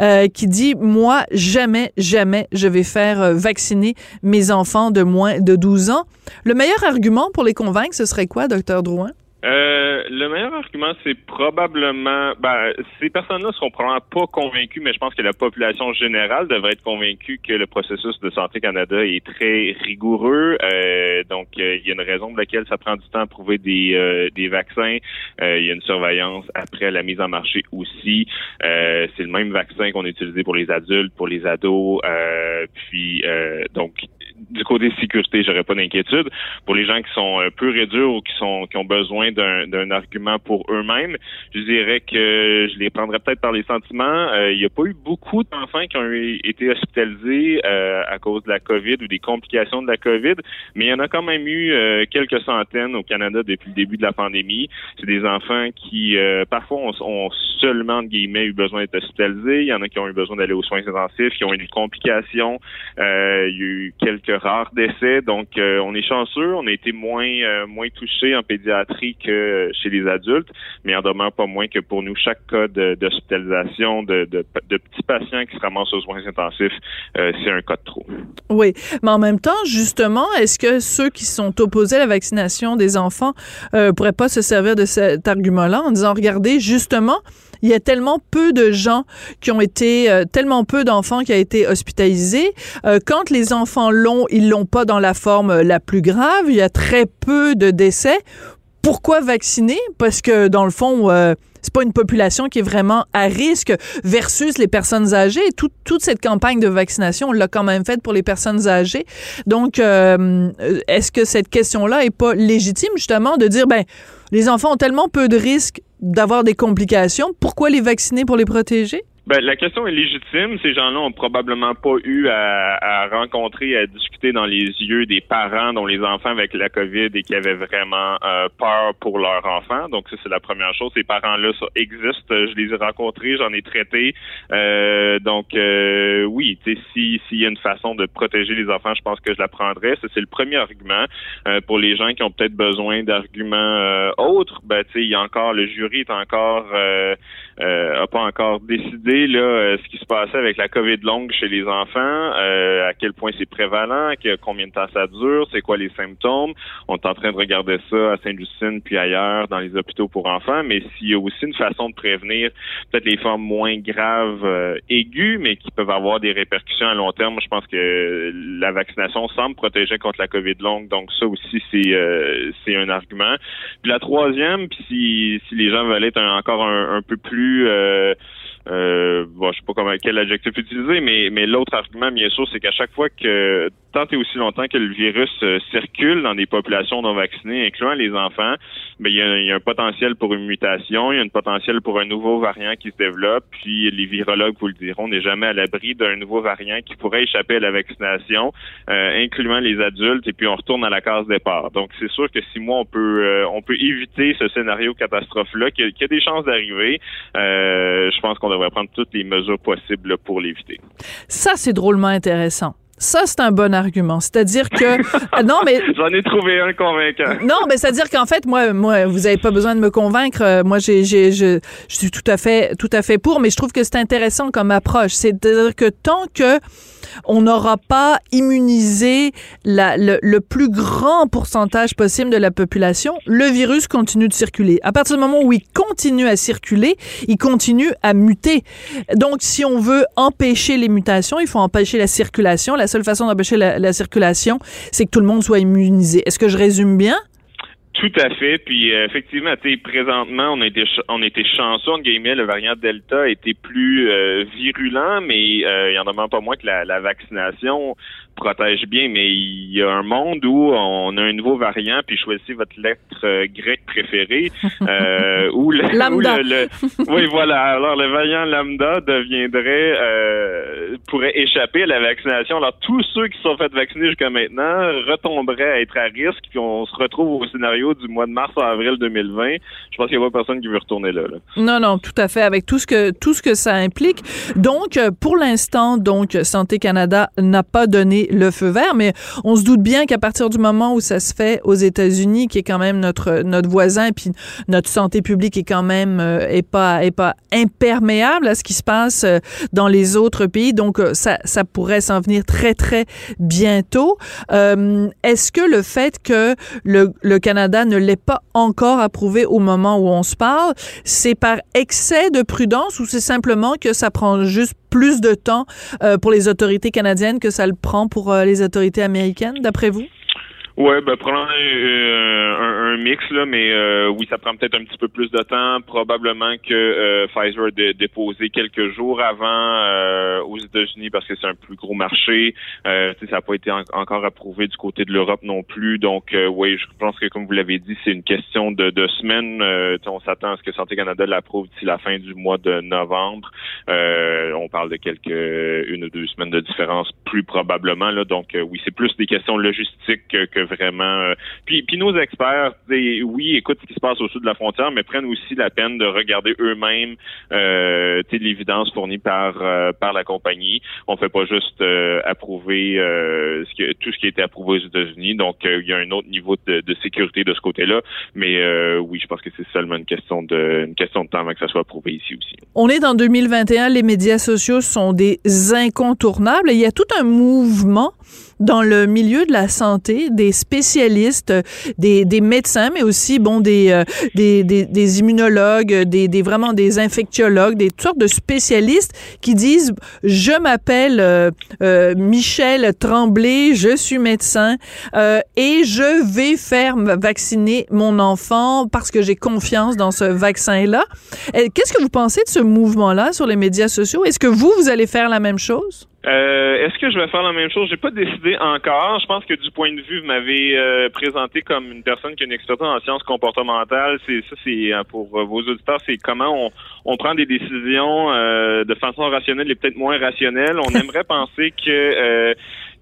euh, qui dit, moi, jamais, jamais, je vais faire vacciner mes enfants de moins de 12 ans. Le meilleur argument pour les convaincre, ce serait quoi, docteur Drouin? Euh, le meilleur argument, c'est probablement, ben, ces personnes-là seront probablement pas convaincues, mais je pense que la population générale devrait être convaincue que le processus de Santé Canada est très rigoureux. Euh, donc, euh, il y a une raison pour laquelle ça prend du temps à prouver des, des vaccins. il y a une surveillance après la mise en marché aussi. c'est le même vaccin qu'on a utilisé pour les adultes, pour les ados. puis, donc, du côté sécurité, j'aurais pas d'inquiétude. Pour les gens qui sont un peu réduits ou qui sont qui ont besoin d'un argument pour eux-mêmes, je dirais que je les prendrais peut-être par les sentiments. Euh, il n'y a pas eu beaucoup d'enfants qui ont été hospitalisés euh, à cause de la COVID ou des complications de la COVID, mais il y en a quand même eu euh, quelques centaines au Canada depuis le début de la pandémie. C'est des enfants qui parfois ont, seulement de guillemets eu besoin d'être hospitalisés. Il y en a qui ont eu besoin d'aller aux soins intensifs, qui ont eu des complications. il y a eu quelques rares décès, donc on est chanceux. On a été moins moins touchés en pédiatrie que chez les adultes, mais en demeure pas moins que pour nous, chaque cas d'hospitalisation de, de, de, petits patients qui se ramassent aux soins intensifs, euh, c'est un cas de trop. Oui, mais en même temps, justement, est-ce que ceux qui sont opposés à la vaccination des enfants euh, pourraient pas se servir de cet argument-là en disant, regardez, justement, il y a tellement peu de gens qui ont été, euh, tellement peu d'enfants qui ont été hospitalisés. Euh, quand les enfants l'ont, ils l'ont pas dans la forme la plus grave. Il y a très peu de décès. Pourquoi vacciner? Parce que dans le fond, euh, c'est pas une population qui est vraiment à risque versus les personnes âgées. toute cette campagne de vaccination, on l'a quand même faite pour les personnes âgées. Donc, euh, est-ce que cette question-là est pas légitime justement de dire, ben, les enfants ont tellement peu de risques d'avoir des complications, pourquoi les vacciner pour les protéger? Ben, la question est légitime. Ces gens-là ont probablement pas eu à, à, rencontrer, à discuter dans les yeux des parents dont les enfants avec la COVID et qui avaient vraiment euh, peur pour leur enfant. Donc, ça, c'est la première chose. Ces parents-là ça existe. Je les ai rencontrés, j'en ai traité. Euh, donc, euh, oui, si s'il y a une façon de protéger les enfants, je pense que je la prendrais. Ça, c'est le premier argument. Euh, pour les gens qui ont peut-être besoin d'arguments autres, ben, il y a encore, le jury est encore, a pas encore décidé là, euh, ce qui se passait avec la COVID longue chez les enfants, euh, à quel point c'est prévalent, combien de temps ça dure, c'est quoi les symptômes. On est en train de regarder ça à Sainte-Justine puis ailleurs dans les hôpitaux pour enfants, mais s'il y a aussi une façon de prévenir peut-être les formes moins graves euh, aiguës, mais qui peuvent avoir des répercussions à long terme, je pense que la vaccination semble protéger contre la COVID longue, donc ça aussi c'est c'est un argument. Puis la troisième, puis si, si les gens veulent être encore un peu plus euh, bon, je sais pas comment quel adjectif utiliser, mais mais l'autre argument, bien sûr, c'est qu'à chaque fois que tant et aussi longtemps que le virus euh, circule dans des populations non vaccinées, incluant les enfants, ben, il y, a, un potentiel pour une mutation, il y a un potentiel pour un nouveau variant qui se développe. Puis les virologues vous le diront, on n'est jamais à l'abri d'un nouveau variant qui pourrait échapper à la vaccination, euh, incluant les adultes. Et puis on retourne à la case départ. Donc c'est sûr que si moi on peut euh, on peut éviter ce scénario catastrophe là, qu'il y, a des chances d'arriver, je pense qu'on devrait prendre toutes les mesures possibles pour l'éviter. Ça, c'est drôlement intéressant. Ça, c'est un bon argument. C'est-à-dire que ah, non, mais j'en ai trouvé un convaincant. Non, mais c'est-à-dire qu'en fait, moi, moi, vous avez pas besoin de me convaincre. Euh, moi, j'ai, j'ai, je, je suis tout à fait, tout à fait pour. Mais je trouve que c'est intéressant comme approche. C'est-à-dire que tant que on n'aura pas immunisé le, plus grand pourcentage possible de la population, le virus continue de circuler. À partir du moment où il continue à circuler, il continue à muter. Donc, si on veut empêcher les mutations, il faut empêcher la circulation. La seule façon d'empêcher la circulation, c'est que tout le monde soit immunisé. Est-ce que je résume bien? Tout à fait. Puis euh, effectivement, présentement, on a été on été chanceux en guillemets, le variant Delta était plus euh, virulent, mais euh, il y en a même pas moins que la, la vaccination protège bien, mais il y a un monde où on a un nouveau variant, puis choisissez votre lettre euh, grecque préférée, euh, le, lambda. le, oui voilà, alors le variant lambda deviendrait euh, pourrait échapper à la vaccination. Alors tous ceux qui sont fait vacciner jusqu'à maintenant retomberaient à être à risque, puis on se retrouve au scénario du mois de mars à avril 2020. Je pense qu'il n'y a pas personne qui veut retourner là, là. Non non, tout à fait avec tout ce que tout ce que ça implique. Donc pour l'instant, donc Santé Canada n'a pas donné le feu vert, mais on se doute bien qu'à partir du moment où ça se fait aux États-Unis, qui est quand même notre notre voisin, puis notre santé publique est quand même euh, est pas est pas imperméable à ce qui se passe euh, dans les autres pays, donc euh, ça ça pourrait s'en venir très très bientôt. Est-ce que le fait que le, le Canada ne l'ait pas encore approuvé au moment où on se parle, c'est par excès de prudence ou c'est simplement que ça prend juste plus de temps euh, pour les autorités canadiennes que ça le prend pour euh, les autorités américaines, d'après vous? Ouais, ben probablement euh, un, un, mix là, mais euh, oui, ça prend peut-être un petit peu plus de temps. Probablement que euh, Pfizer a déposé quelques jours avant aux États-Unis parce que c'est un plus gros marché. ça n'a pas été encore approuvé du côté de l'Europe non plus. Donc oui, je pense que comme vous l'avez dit, c'est une question de, de semaines. on s'attend à ce que Santé Canada l'approuve d'ici la fin du mois de novembre. on parle de quelques une ou deux semaines de différence, plus probablement là. Donc oui, c'est plus des questions logistiques que vraiment. Euh, puis, nos experts, oui, écoutent ce qui se passe au sud de la frontière, mais prennent aussi la peine de regarder eux-mêmes euh, l'évidence fournie par euh, par la compagnie. On fait pas juste approuver tout ce qui a été approuvé aux États-Unis. Donc, il y a un autre niveau de, sécurité de ce côté-là. Mais oui, je pense que c'est seulement une question de une question de temps avant que ça soit approuvé ici aussi. On est dans 2021. Les médias sociaux sont des incontournables. Il y a tout un mouvement dans le milieu de la santé, des spécialistes, des, des médecins, mais aussi bon des, euh, des, des, des, immunologues, des, des vraiment des infectiologues, des sortes de spécialistes qui disent je m'appelle euh, euh, Michel Tremblay, je suis médecin et je vais faire vacciner mon enfant parce que j'ai confiance dans ce vaccin-là. Qu'est-ce que vous pensez de ce mouvement-là sur les médias sociaux? Est-ce que vous vous allez faire la même chose? Euh, Est-ce que je vais faire la même chose? J'ai pas décidé encore. Je pense que du point de vue, vous m'avez euh, présenté comme une personne qui a une expertise en sciences comportementales. C'est ça, c'est euh, pour vos auditeurs, c'est comment on, on, prend des décisions euh, de façon rationnelle et peut-être moins rationnelle. On aimerait penser que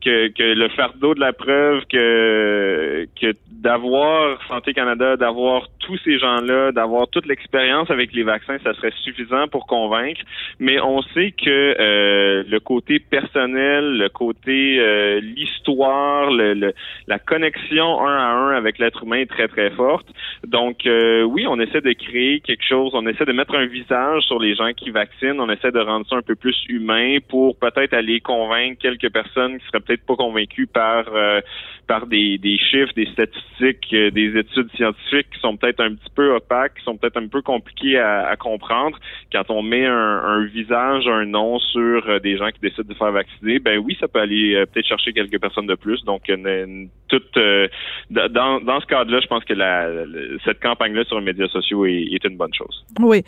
que, que, le fardeau de la preuve que, que d'avoir Santé Canada, d'avoir tous ces gens-là, d'avoir toute l'expérience avec les vaccins, ça serait suffisant pour convaincre. Mais on sait que euh, le côté personnel, le côté euh, l'histoire, le, la connexion un à un avec l'être humain est très très forte. Donc euh, oui, on essaie de créer quelque chose, on essaie de mettre un visage sur les gens qui vaccinent, on essaie de rendre ça un peu plus humain pour peut-être aller convaincre quelques personnes qui seraient peut-être pas convaincues par par des, chiffres, des statistiques, des études scientifiques qui sont peut-être un petit peu opaques, qui sont peut-être un peu compliqués à, comprendre. Quand on met un, visage, un nom sur euh, des gens qui décident de faire vacciner, ben oui, ça peut aller euh, peut-être chercher quelques personnes de plus. Donc, euh, dans, ce cadre-là, je pense que cette campagne-là sur les médias sociaux est une bonne chose. Oui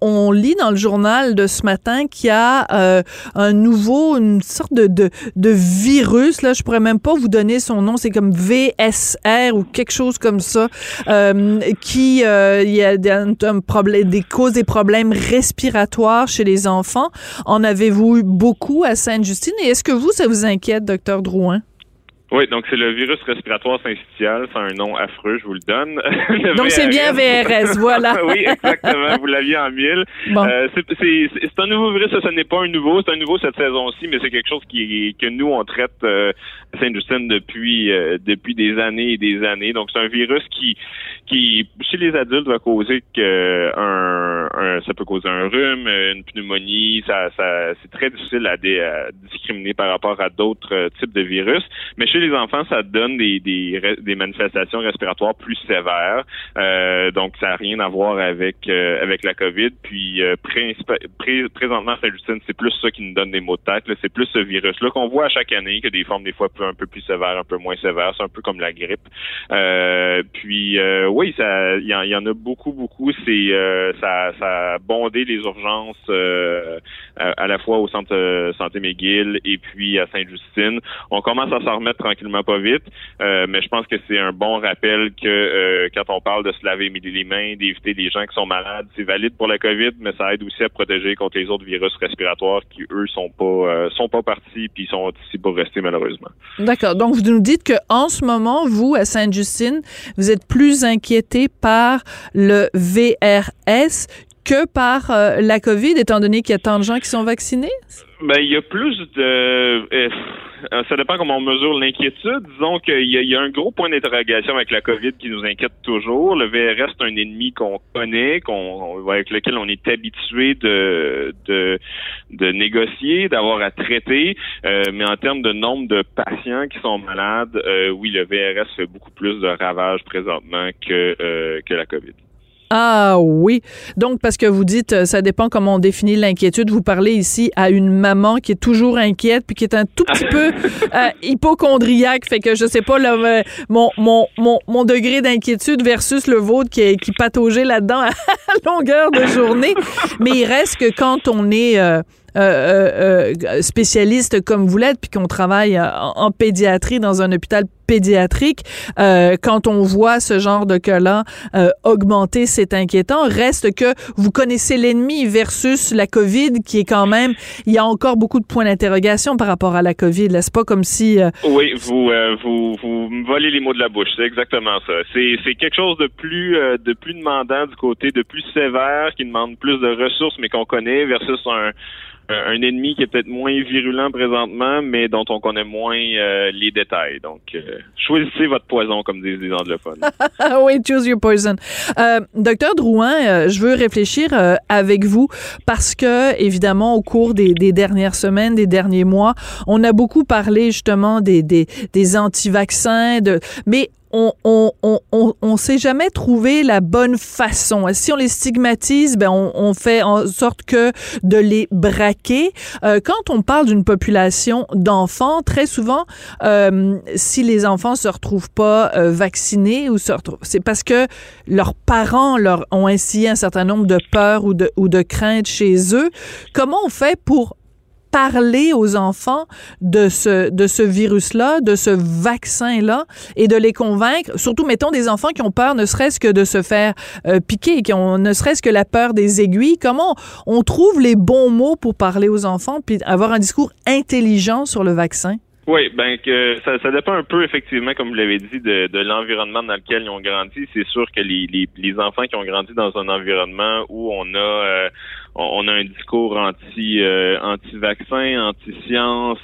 on, lit dans le journal de ce matin qu'il y a euh, un nouveau, une sorte de, virus. Là, je pourrais même pas vous donner son nom. C'est comme VSR ou quelque chose comme ça, euh, qui euh, il y a des causes des problèmes respiratoires chez les enfants. En avez-vous eu beaucoup à Sainte-Justine? Et est-ce que vous, ça vous inquiète, docteur Drouin? Oui, donc c'est le virus respiratoire syncytial. C'est un nom affreux, je vous le donne. donc c'est bien VRS, voilà. oui, exactement. Vous l'aviez en mille. Euh, c'est un nouveau virus, ça, ce n'est pas un nouveau. C'est un nouveau cette saison-ci, mais c'est quelque chose qui, que nous, on traite euh, à Saint-Justine depuis, euh, depuis des années et des années. Donc c'est un virus qui, qui, chez les adultes, va causer que un, ça peut causer un rhume, une pneumonie. Ça, ça, c'est très difficile à, à, discriminer par rapport à d'autres types de virus. Mais chez les enfants, ça donne des, manifestations respiratoires plus sévères. Euh, donc, ça n'a rien à voir avec euh, avec la COVID. Puis, euh, présentement, Saint-Justine, c'est plus ça qui nous donne des maux de tête. C'est plus ce virus-là qu'on voit à chaque année, que des formes des fois un peu plus sévères, un peu moins sévères. C'est un peu comme la grippe. puis, oui, ça, il y, en a beaucoup, beaucoup. C'est ça, ça a bondé les urgences à, la fois au centre santé McGill et puis à Sainte-Justine. On commence à s'en remettre tranquillement pas vite. Euh, mais je pense que c'est un bon rappel que euh, quand on parle de se laver les mains, d'éviter les gens qui sont malades, c'est valide pour la COVID, mais ça aide aussi à protéger contre les autres virus respiratoires qui eux sont pas euh, sont pas partis puis sont ici pour rester malheureusement. D'accord. Donc vous nous dites que en ce moment, vous à Sainte-Justine, vous êtes plus inquiété par le VRS que par euh, la COVID, étant donné qu'il y a tant de gens qui sont vaccinés? Ben, il y a plus de. euh, ça dépend comment on mesure l'inquiétude. Disons qu'il y, y a un gros point d'interrogation avec la COVID qui nous inquiète toujours. Le VRS, c'est un ennemi qu'on connaît, qu'on avec lequel on est habitué de de, de négocier, d'avoir à traiter. Euh, mais en termes de nombre de patients qui sont malades, euh, oui, le VRS fait beaucoup plus de ravages présentement que euh, que la COVID. Ah oui. Donc, parce que vous dites, euh, ça dépend comment on définit l'inquiétude. Vous parlez ici à une maman qui est toujours inquiète puis qui est un tout petit peu euh, hypochondriaque. Fait que je sais pas, là, euh, mon, mon, mon, mon degré d'inquiétude versus le vôtre qui, est- qui pataugeait là-dedans à longueur de journée. Mais il reste que quand on est... euh, euh, euh, euh, spécialiste comme vous l'êtes, puis qu'on travaille en, en pédiatrie dans un hôpital pédiatrique, quand on voit ce genre de cas-là augmenter, c'est inquiétant. Reste que vous connaissez l'ennemi versus la COVID, qui est quand même, il y a encore beaucoup de points d'interrogation par rapport à la COVID. C'est pas? Comme si Oui, vous, vous, vous me volez les mots de la bouche. C'est exactement ça. C'est, quelque chose de plus, de plus demandant du côté, de plus sévère, qui demande plus de ressources, mais qu'on connaît, versus un, un un ennemi qui est peut-être moins virulent présentement, mais dont on connaît moins euh, les détails. Donc, euh, choisissez votre poison, comme disent les anglophones. Oui, choose your poison. Euh, Docteur Drouin, euh, je veux réfléchir euh, avec vous parce que, évidemment, au cours des, des dernières semaines, des derniers mois, on a beaucoup parlé justement des, des, des anti-vaccins, de, mais on on, on, on, s'est jamais trouvé la bonne façon. Si on les stigmatise, ben on, on fait en sorte que de les braquer. Euh, quand on parle d'une population d'enfants, très souvent, euh, si les enfants se retrouvent pas euh, vaccinés ou se retrouvent, c'est parce que leurs parents leur ont instillé un certain nombre de peurs ou de ou de craintes chez eux. Comment on fait pour parler aux enfants de ce de ce virus-là, de ce vaccin-là, et de les convaincre. Surtout, mettons des enfants qui ont peur, ne serait-ce que de se faire euh, piquer, qui ont ne serait-ce que la peur des aiguilles. Comment on trouve les bons mots pour parler aux enfants, puis avoir un discours intelligent sur le vaccin? Oui, ben que ça, dépend un peu effectivement, comme vous l'avez dit, de, l'environnement dans lequel ils ont grandi. C'est sûr que les, les, les enfants qui ont grandi dans un environnement où on a euh, on on a un discours anti euh, anti vaccin, anti science,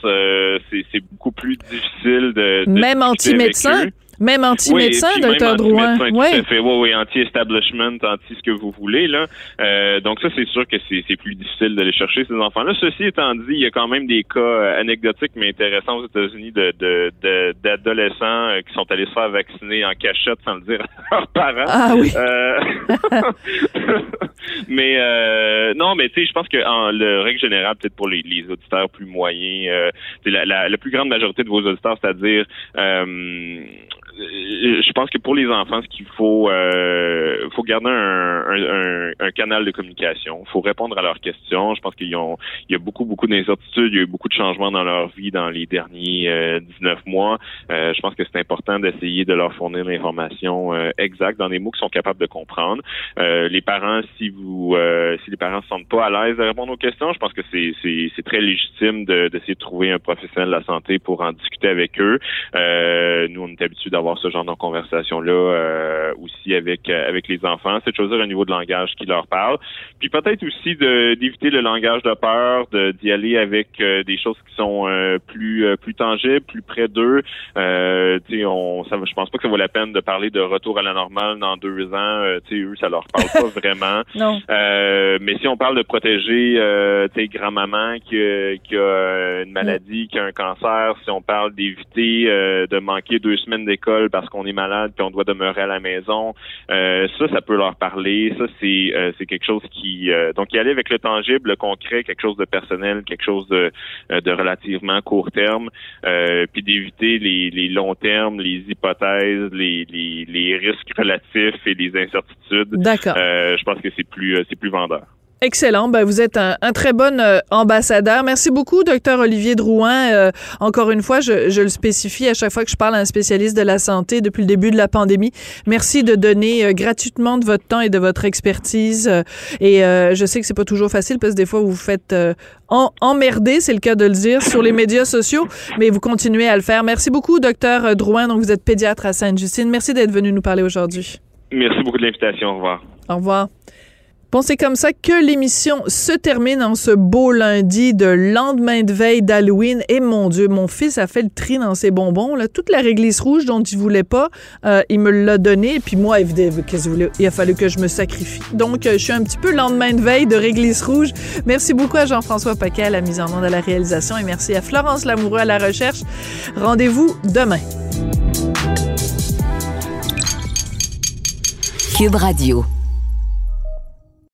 c'est beaucoup plus difficile de, de Même anti-médecin? Même anti-médecin, Oui, docteur Drouin? anti-médecin, tout Ouais. à fait. Oui, oui, anti-establishment, anti ce que vous voulez. là. Euh, donc ça, c'est sûr que c'est plus difficile d'aller chercher ces enfants-là. Ceci étant dit, il y a quand même des cas euh, anecdotiques mais intéressants aux États-Unis de de- de- d'adolescents euh, qui sont allés se faire vacciner en cachette sans le dire à leurs parents. Ah oui. Euh, mais euh, non, mais tu sais, je pense que en le règle générale, peut-être pour les, les auditeurs plus moyens, euh, la, la, la plus grande majorité de vos auditeurs, c'est-à-dire euh, je pense que pour les enfants, ce qu'il faut, euh, faut garder un, un, un- canal de communication. Il faut répondre à leurs questions. Je pense qu'il y a beaucoup, beaucoup d'incertitudes. Il y a eu beaucoup de changements dans leur vie dans les derniers euh, 19 mois. Euh, je pense que c'est important d'essayer de leur fournir l'information euh, exacte dans des mots qu'ils sont capables de comprendre. Euh, les parents, si vous, euh, si les parents se sentent pas à l'aise de répondre aux questions, je pense que c'est très légitime de- d'essayer de trouver un professionnel de la santé pour en discuter avec eux. Euh, nous, on est habitués d'avoir ce genre de conversation-là euh, aussi avec euh, avec les enfants. C'est de choisir un niveau de langage qui leur parle. Puis peut-être aussi d'éviter le langage de peur, de- d'y aller avec euh, des choses qui sont euh, plus euh, plus tangibles, plus près d'eux. Euh, tu sais, on, ça, je pense pas que ça vaut la peine de parler de retour à la normale dans deux ans. Tu sais, eux, ça leur parle pas vraiment. Non. Euh, mais si on parle de protéger, euh, tu sais, grand-maman qui, qui a une maladie, qui a un cancer, si on parle d'éviter euh, de manquer deux semaines d'école parce qu'on est malade puis on doit demeurer à la maison, euh, ça, ça peut leur parler. Ça, c'est euh, c'est quelque chose qui euh, donc y aller avec le tangible, le concret, quelque chose de personnel, quelque chose de, euh, de relativement court terme, puis d'éviter les, les longs termes, les hypothèses, les, les, les risques relatifs et les incertitudes. D'accord. Je pense que c'est plus c'est plus vendeur. Excellent. Ben, vous êtes un, un très bon euh, ambassadeur. Merci beaucoup, docteur Olivier Drouin. Euh, encore une fois, je, je le spécifie à chaque fois que je parle à un spécialiste de la santé depuis le début de la pandémie. Merci de donner euh, gratuitement de votre temps et de votre expertise. Euh, et euh, je sais que c'est pas toujours facile parce que des fois vous vous faites euh, en, emmerder, c'est le cas de le dire, sur les médias sociaux, mais vous continuez à le faire. Merci beaucoup, docteur Drouin. Donc vous êtes pédiatre à Sainte-Justine. Merci d'être venu nous parler aujourd'hui. Merci beaucoup de l'invitation. Au revoir. Au revoir. Bon, c'est comme ça que l'émission se termine en ce beau lundi de lendemain de veille d'Halloween. Et mon Dieu, mon fils a fait le tri dans ses bonbons. Toute la réglisse rouge dont il voulait pas, euh, il me l'a donné. Et puis moi, il a fallu que je me sacrifie. Donc, euh, je suis un petit peu lendemain de veille de réglisse rouge. Merci beaucoup à Jean-François Paquet à la mise en onde à la réalisation et merci à Florence Lamoureux à la recherche. Rendez-vous demain. Cube Radio.